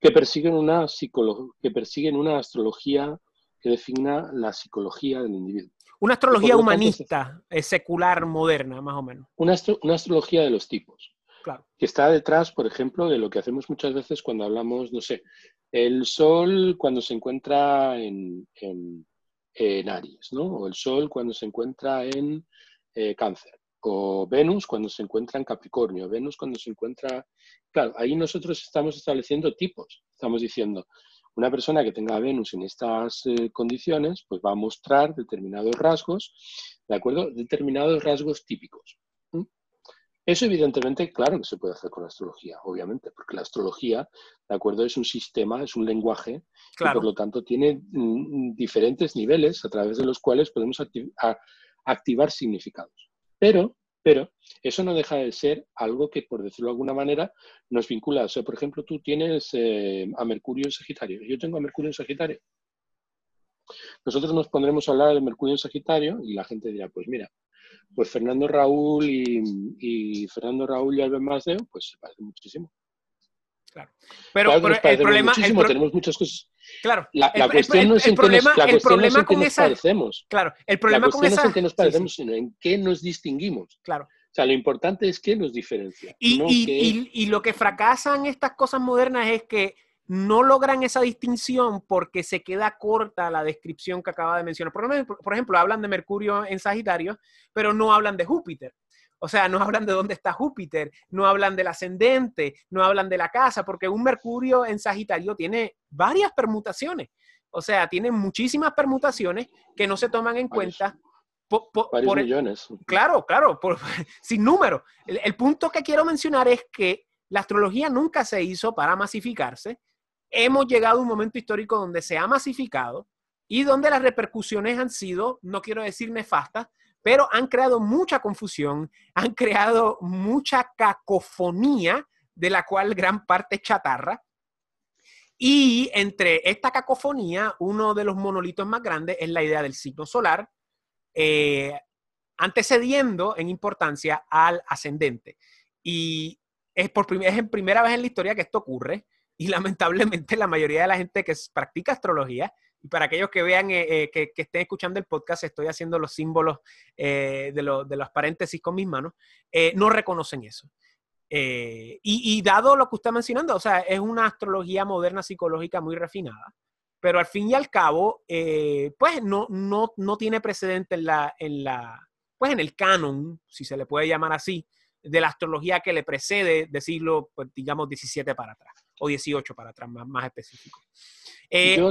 que persiguen, una que persiguen una astrología que defina la psicología del individuo. Una astrología humanista, es, secular, moderna, más o menos. Una, astrología de los tipos. Claro. Que está detrás, por ejemplo, de lo que hacemos muchas veces cuando hablamos, no sé, el sol cuando se encuentra en, en, Aries, ¿no? O el sol cuando se encuentra en eh, Cáncer o Venus cuando se encuentra en Capricornio, Venus cuando se encuentra... Claro, ahí nosotros estamos estableciendo tipos. Estamos diciendo, una persona que tenga Venus en estas eh, condiciones, pues va a mostrar determinados rasgos, ¿de acuerdo? Determinados rasgos típicos. Eso evidentemente, claro que se puede hacer con la astrología, obviamente, porque la astrología, ¿de acuerdo? Es un sistema, es un lenguaje, y por lo tanto tiene mm, diferentes niveles a través de los cuales podemos activar significados. Pero, pero eso no deja de ser algo que, por decirlo de alguna manera, nos vincula. O sea, por ejemplo, tú tienes eh, a Mercurio en Sagitario. Yo tengo a Mercurio en Sagitario. Nosotros nos pondremos a hablar de Mercurio en Sagitario y la gente dirá, pues mira, pues Fernando Raúl y, Fernando Raúl y Albert Masdeu, pues se parecen muchísimo. Claro. Pero, el problema, tenemos muchas cosas. Claro. La, cuestión no es en problema, que nos, problema con esa... parecemos. Claro. El problema la cuestión con esa... no es en qué nos parecemos, sino en qué nos distinguimos. Claro. O sea, lo importante es qué nos diferencia. Y, y, y, lo que fracasan estas cosas modernas es que no logran esa distinción porque se queda corta la descripción que acaba de mencionar. Por, por ejemplo, hablan de Mercurio en Sagitario, pero no hablan de Júpiter. O sea, no hablan de dónde está Júpiter, no hablan del ascendente, no hablan de la casa, porque un Mercurio en Sagitario tiene varias permutaciones. O sea, tiene muchísimas permutaciones que no se toman en cuenta. Por, millones. Claro, claro, sin número. el punto que quiero mencionar es que la astrología nunca se hizo para masificarse. Hemos llegado a un momento histórico donde se ha masificado y donde las repercusiones han sido, no quiero decir nefastas, pero han creado mucha confusión, han creado mucha cacofonía, de la cual gran parte es chatarra. Y entre esta cacofonía, uno de los monolitos más grandes es la idea del signo solar, eh, antecediendo en importancia al ascendente. Y es, por es en primera vez en la historia que esto ocurre. Y lamentablemente la mayoría de la gente que practica astrología y para aquellos que vean, eh, eh, que, estén escuchando el podcast, estoy haciendo los símbolos eh, de, los paréntesis con mis manos, no reconocen eso. Y, dado lo que usted está mencionando, o sea, es una astrología moderna psicológica muy refinada, pero al fin y al cabo, pues no, no, no tiene precedente en la, en la, pues en el canon, si se le puede llamar así, de la astrología que le precede del siglo, pues, digamos, 17 para atrás, o 18 para atrás, más, más específico. Yo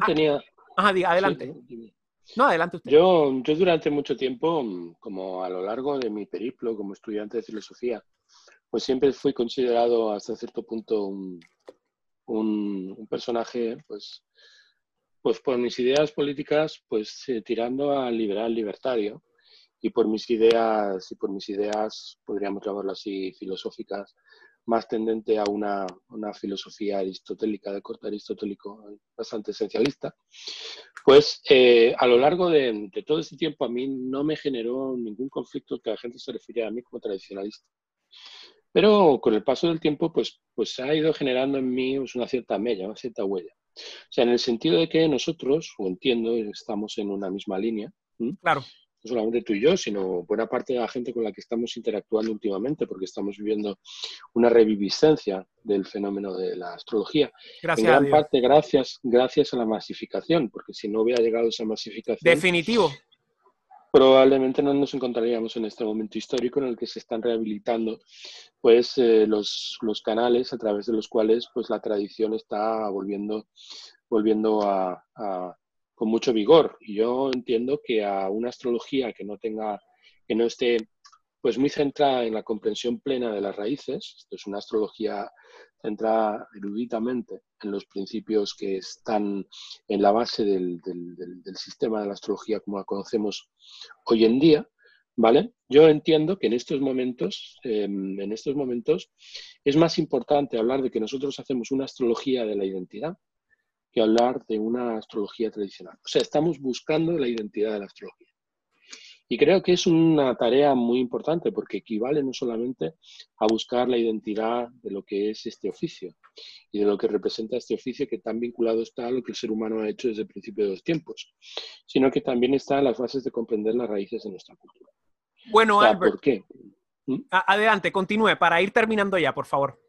adelante. no, adelante usted. Yo, yo durante mucho tiempo, como a lo largo de mi periplo como estudiante de filosofía, pues siempre fui considerado hasta cierto punto un, un, personaje, pues, pues por mis ideas políticas, pues eh, tirando al liberal libertario y por mis ideas, y por mis ideas, podríamos llamarlo así, filosóficas, más tendente a una, filosofía aristotélica, de corte aristotélico, bastante esencialista, pues eh, a lo largo de, todo ese tiempo a mí no me generó ningún conflicto que la gente se refiriera a mí como tradicionalista. Pero con el paso del tiempo, pues, pues ha ido generando en mí pues, una cierta mella, una cierta huella. O sea, en el sentido de que nosotros, o entiendo, estamos en una misma línea, Claro. No solamente tú y yo, sino buena parte de la gente con la que estamos interactuando últimamente, porque estamos viviendo una reviviscencia del fenómeno de la astrología. Gracias en gran parte gracias, gracias a la masificación, porque si no hubiera llegado esa masificación... Definitivo probablemente no nos encontraríamos en este momento histórico en el que se están rehabilitando pues eh, los, los, canales a través de los cuales pues la tradición está volviendo volviendo a, con mucho vigor y yo entiendo que a una astrología que no tenga que no esté pues muy centrada en la comprensión plena de las raíces esto es una astrología centrada eruditamente en los principios que están en la base del, sistema de la astrología como la conocemos hoy en día, ¿vale? Yo entiendo que en estos momentos, em, en estos momentos es más importante hablar de que nosotros hacemos una astrología de la identidad que hablar de una astrología tradicional. O sea, estamos buscando la identidad de la astrología. Y creo que es una tarea muy importante porque equivale no solamente a buscar la identidad de lo que es este oficio y de lo que representa este oficio que tan vinculado está a lo que el ser humano ha hecho desde el principio de los tiempos, sino que también está en las bases de comprender las raíces de nuestra cultura. Bueno, Albert. ¿Por qué? ¿Mm? Adelante, continúe para ir terminando ya, por favor.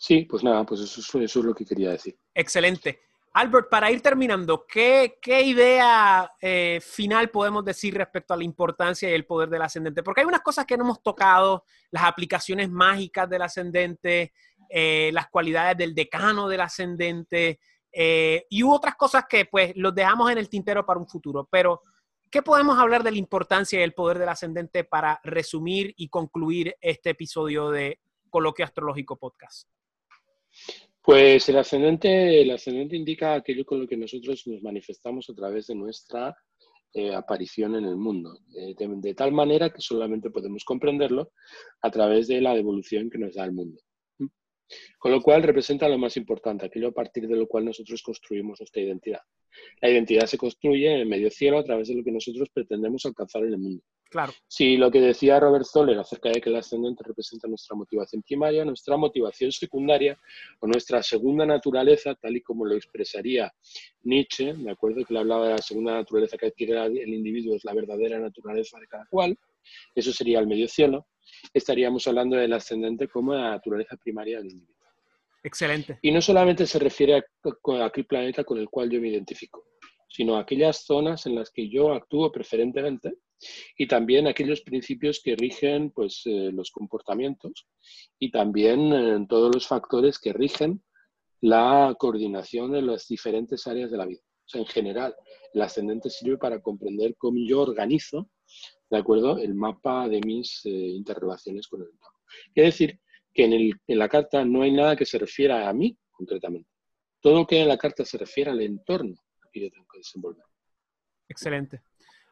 Sí, pues nada, pues eso, eso es lo que quería decir. Excelente. Albert, para ir terminando, ¿qué, idea eh, final podemos decir respecto a la importancia y el poder del ascendente? Porque hay unas cosas que no hemos tocado, las aplicaciones mágicas del ascendente, eh, las cualidades del decano del ascendente, eh, y otras cosas que pues los dejamos en el tintero para un futuro. Pero, ¿qué podemos hablar de la importancia y el poder del ascendente para resumir y concluir este episodio de Coloquio Astrológico Podcast? Pues el ascendente, el ascendente indica aquello con lo que nosotros nos manifestamos a través de nuestra eh, aparición en el mundo, eh, de, tal manera que solamente podemos comprenderlo a través de la devolución que nos da el mundo. Con lo cual representa lo más importante, aquello a partir de lo cual nosotros construimos nuestra identidad. La identidad se construye en el medio cielo a través de lo que nosotros pretendemos alcanzar en el mundo. Claro. Si lo que decía Robert Zoller acerca de que el ascendente representa nuestra motivación primaria, nuestra motivación secundaria o nuestra segunda naturaleza, tal y como lo expresaría Nietzsche, de acuerdo que le hablaba de la segunda naturaleza que adquiere el individuo, es la verdadera naturaleza de cada cual, eso sería el medio cielo, estaríamos hablando del ascendente como la naturaleza primaria del individuo. Excelente. Y no solamente se refiere a, aquel planeta con el cual yo me identifico, sino a aquellas zonas en las que yo actúo preferentemente y también aquellos principios que rigen pues, eh, los comportamientos y también eh, todos los factores que rigen la coordinación de las diferentes áreas de la vida. O sea, en general, el ascendente sirve para comprender cómo yo organizo, ¿de acuerdo?, el mapa de mis eh, interrelaciones con el entorno. Quiere decir que en, en, la carta no hay nada que se refiera a mí concretamente. Todo lo que hay en la carta se refiere al entorno que yo tengo que desenvolver. Excelente.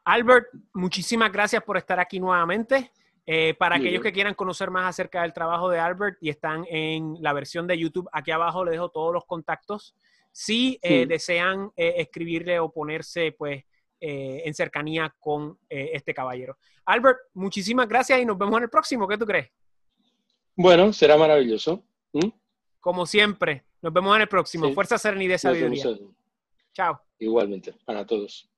Albert, muchísimas gracias por estar aquí nuevamente. Eh, para aquellos que quieran conocer más acerca del trabajo de Albert y están en la versión de YouTube, aquí abajo les dejo todos los contactos. Si eh, desean eh, escribirle o ponerse pues en cercanía con este caballero. Albert, muchísimas gracias y nos vemos en el próximo. ¿Qué tú crees? Bueno, será maravilloso. ¿Mm? Como siempre, nos vemos en el próximo. Fuerza, serenidad y sabiduría. Chao. Igualmente, para todos.